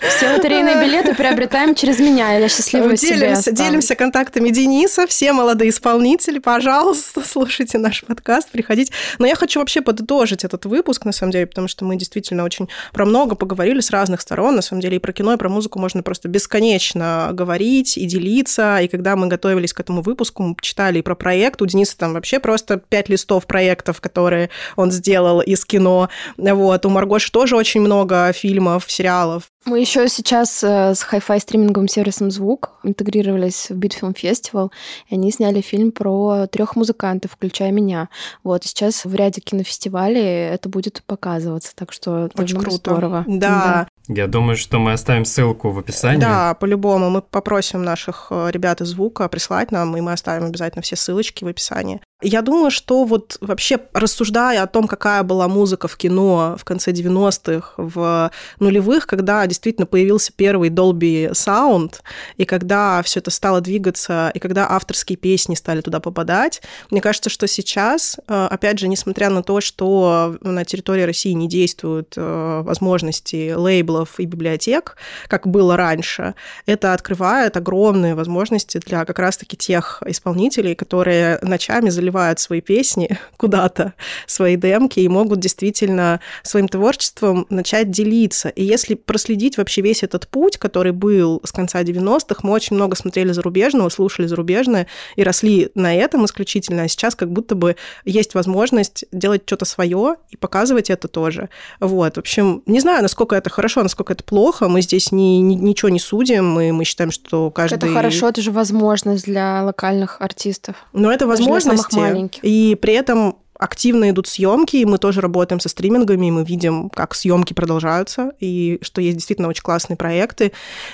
все лотерейные билеты приобретаем через меня. Я счастливая делимся, себе делимся контактами Дениса. Все молодые исполнители, пожалуйста, (laughs) слушайте наш подкаст, приходите. Но я хочу вообще подытожить этот выпуск, на самом деле, потому что мы действительно очень про много поговорили с разных сторон. На самом деле и про кино, и про музыку можно просто бесконечно говорить и делиться. И когда мы готовились к этому выпуску, мы читали и про проект. У Дениса там вообще просто пять листов проектов, которые он сделал из кино. Вот. У Маргоши тоже очень много фильмов, сериалов. Мы еще сейчас э, с хай-фай стриминговым сервисом «Звук» интегрировались в Beat Film Festival, и они сняли фильм про трех музыкантов, включая меня. Вот, и сейчас в ряде кинофестивалей это будет показываться, так что это Очень круто. здорово. Да. да. Я думаю, что мы оставим ссылку в описании. Да, по-любому. Мы попросим наших э, ребят из Звука прислать нам, и мы оставим обязательно все ссылочки в описании. Я думаю, что вот вообще рассуждая о том, какая была музыка в кино в конце 90-х, в нулевых, когда действительно появился первый Dolby Sound, и когда все это стало двигаться, и когда авторские песни стали туда попадать, мне кажется, что сейчас, э, опять же, несмотря на то, что на территории России не действуют э, возможности лейбла фестивалов и библиотек, как было раньше, это открывает огромные возможности для как раз-таки тех исполнителей, которые ночами заливают свои песни (laughs) куда-то, свои демки, и могут действительно своим творчеством начать делиться. И если проследить вообще весь этот путь, который был с конца 90-х, мы очень много смотрели зарубежного, слушали зарубежное и росли на этом исключительно, а сейчас как будто бы есть возможность делать что-то свое и показывать это тоже. Вот, в общем, не знаю, насколько это хорошо, насколько это плохо, мы здесь ни, ни, ничего не судим, мы, мы считаем, что каждый... Это хорошо, это же возможность для локальных артистов. Но это возможность, и при этом активно идут съемки, и мы тоже работаем со стримингами, и мы видим, как съемки продолжаются, и что есть действительно очень классные проекты.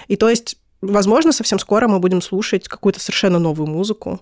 И то есть, возможно, совсем скоро мы будем слушать какую-то совершенно новую музыку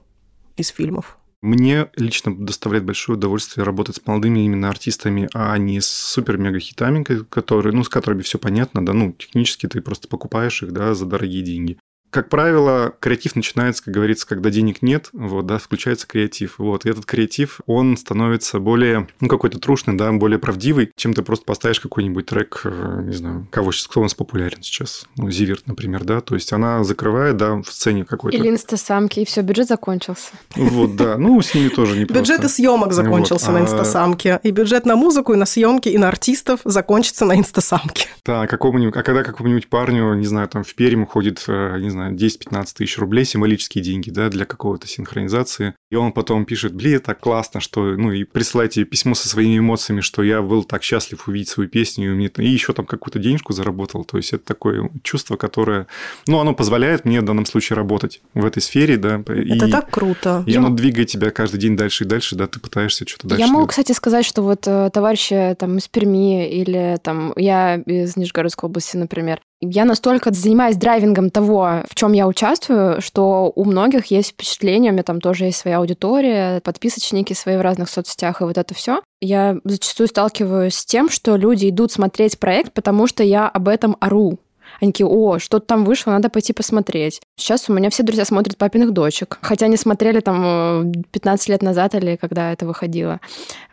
из фильмов. Мне лично доставляет большое удовольствие работать с молодыми именно артистами, а не с супер-мега-хитами, которые, ну, с которыми все понятно, да, ну, технически ты просто покупаешь их, да, за дорогие деньги как правило, креатив начинается, как говорится, когда денег нет, вот, да, включается креатив. Вот, и этот креатив, он становится более, ну, какой-то трушный, да, более правдивый, чем ты просто поставишь какой-нибудь трек, э, не знаю, кого сейчас, кто у нас популярен сейчас, ну, Зиверт, например, да, то есть она закрывает, да, в сцене какой-то. Или инстасамки, и все, бюджет закончился. Вот, да, ну, с ними тоже не Бюджет и съемок закончился вот. на а инстасамке, и бюджет на музыку, и на съемки, и на артистов закончится на инстасамке. Да, какому-нибудь, а когда какому-нибудь парню, не знаю, там в Пермь ходит, э, не знаю, знаю, 10-15 тысяч рублей, символические деньги, да, для какого-то синхронизации. И он потом пишет, блин, так классно, что, ну, и присылайте письмо со своими эмоциями, что я был так счастлив увидеть свою песню, и, мне... и еще там какую-то денежку заработал. То есть это такое чувство, которое, ну, оно позволяет мне в данном случае работать в этой сфере, да. Это и, так круто. И я... оно двигает тебя каждый день дальше и дальше, да, ты пытаешься что-то дальше Я могу, делать. кстати, сказать, что вот э, товарищи там из Перми или там я из Нижегородской области, например, я настолько занимаюсь драйвингом того, в чем я участвую, что у многих есть впечатление, у меня там тоже есть своя аудитория, подписочники свои в разных соцсетях и вот это все. Я зачастую сталкиваюсь с тем, что люди идут смотреть проект, потому что я об этом ору. Они такие, о, что-то там вышло, надо пойти посмотреть. Сейчас у меня все друзья смотрят папиных дочек. Хотя они смотрели там 15 э, лет назад или когда это выходило.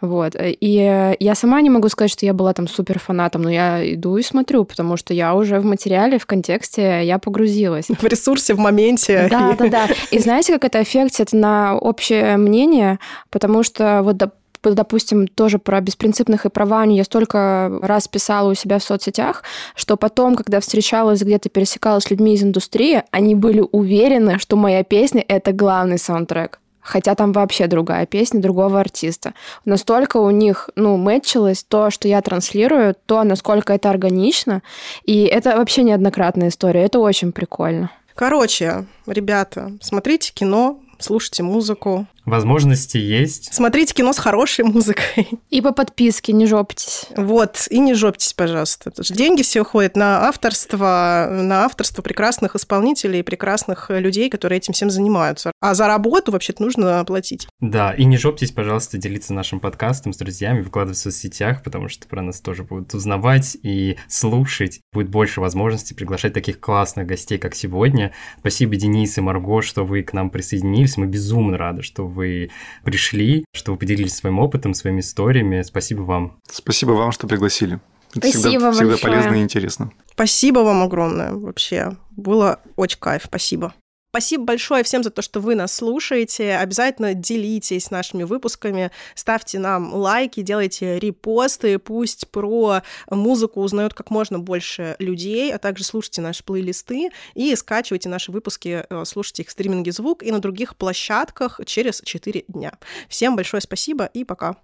Вот. И я сама не могу сказать, что я была там супер фанатом, но я иду и смотрю, потому что я уже в материале, в контексте, я погрузилась. В ресурсе, в моменте. Да, да, да. И знаете, как это аффектит на общее мнение? Потому что вот допустим, тоже про беспринципных и права я столько раз писала у себя в соцсетях, что потом, когда встречалась где-то, пересекалась с людьми из индустрии, они были уверены, что моя песня — это главный саундтрек хотя там вообще другая песня другого артиста. Настолько у них, ну, мэтчилось то, что я транслирую, то, насколько это органично, и это вообще неоднократная история, это очень прикольно. Короче, ребята, смотрите кино, слушайте музыку, Возможности есть. Смотрите кино с хорошей музыкой. И по подписке, не жопитесь. Вот, и не жопитесь, пожалуйста. Деньги все уходят на авторство, на авторство прекрасных исполнителей, прекрасных людей, которые этим всем занимаются. А за работу вообще-то нужно платить. Да, и не жопитесь, пожалуйста, делиться нашим подкастом с друзьями, выкладывать в соцсетях, потому что про нас тоже будут узнавать и слушать. Будет больше возможностей приглашать таких классных гостей, как сегодня. Спасибо, Денис и Марго, что вы к нам присоединились. Мы безумно рады, что вы вы пришли, что вы поделились своим опытом, своими историями. Спасибо вам. Спасибо вам, что пригласили. Это Спасибо всегда, всегда полезно и интересно. Спасибо вам огромное вообще. Было очень кайф. Спасибо. Спасибо большое всем за то, что вы нас слушаете. Обязательно делитесь нашими выпусками, ставьте нам лайки, делайте репосты. Пусть про музыку узнают как можно больше людей, а также слушайте наши плейлисты и скачивайте наши выпуски, э, слушайте их в стриминге «Звук» и на других площадках через 4 дня. Всем большое спасибо и пока.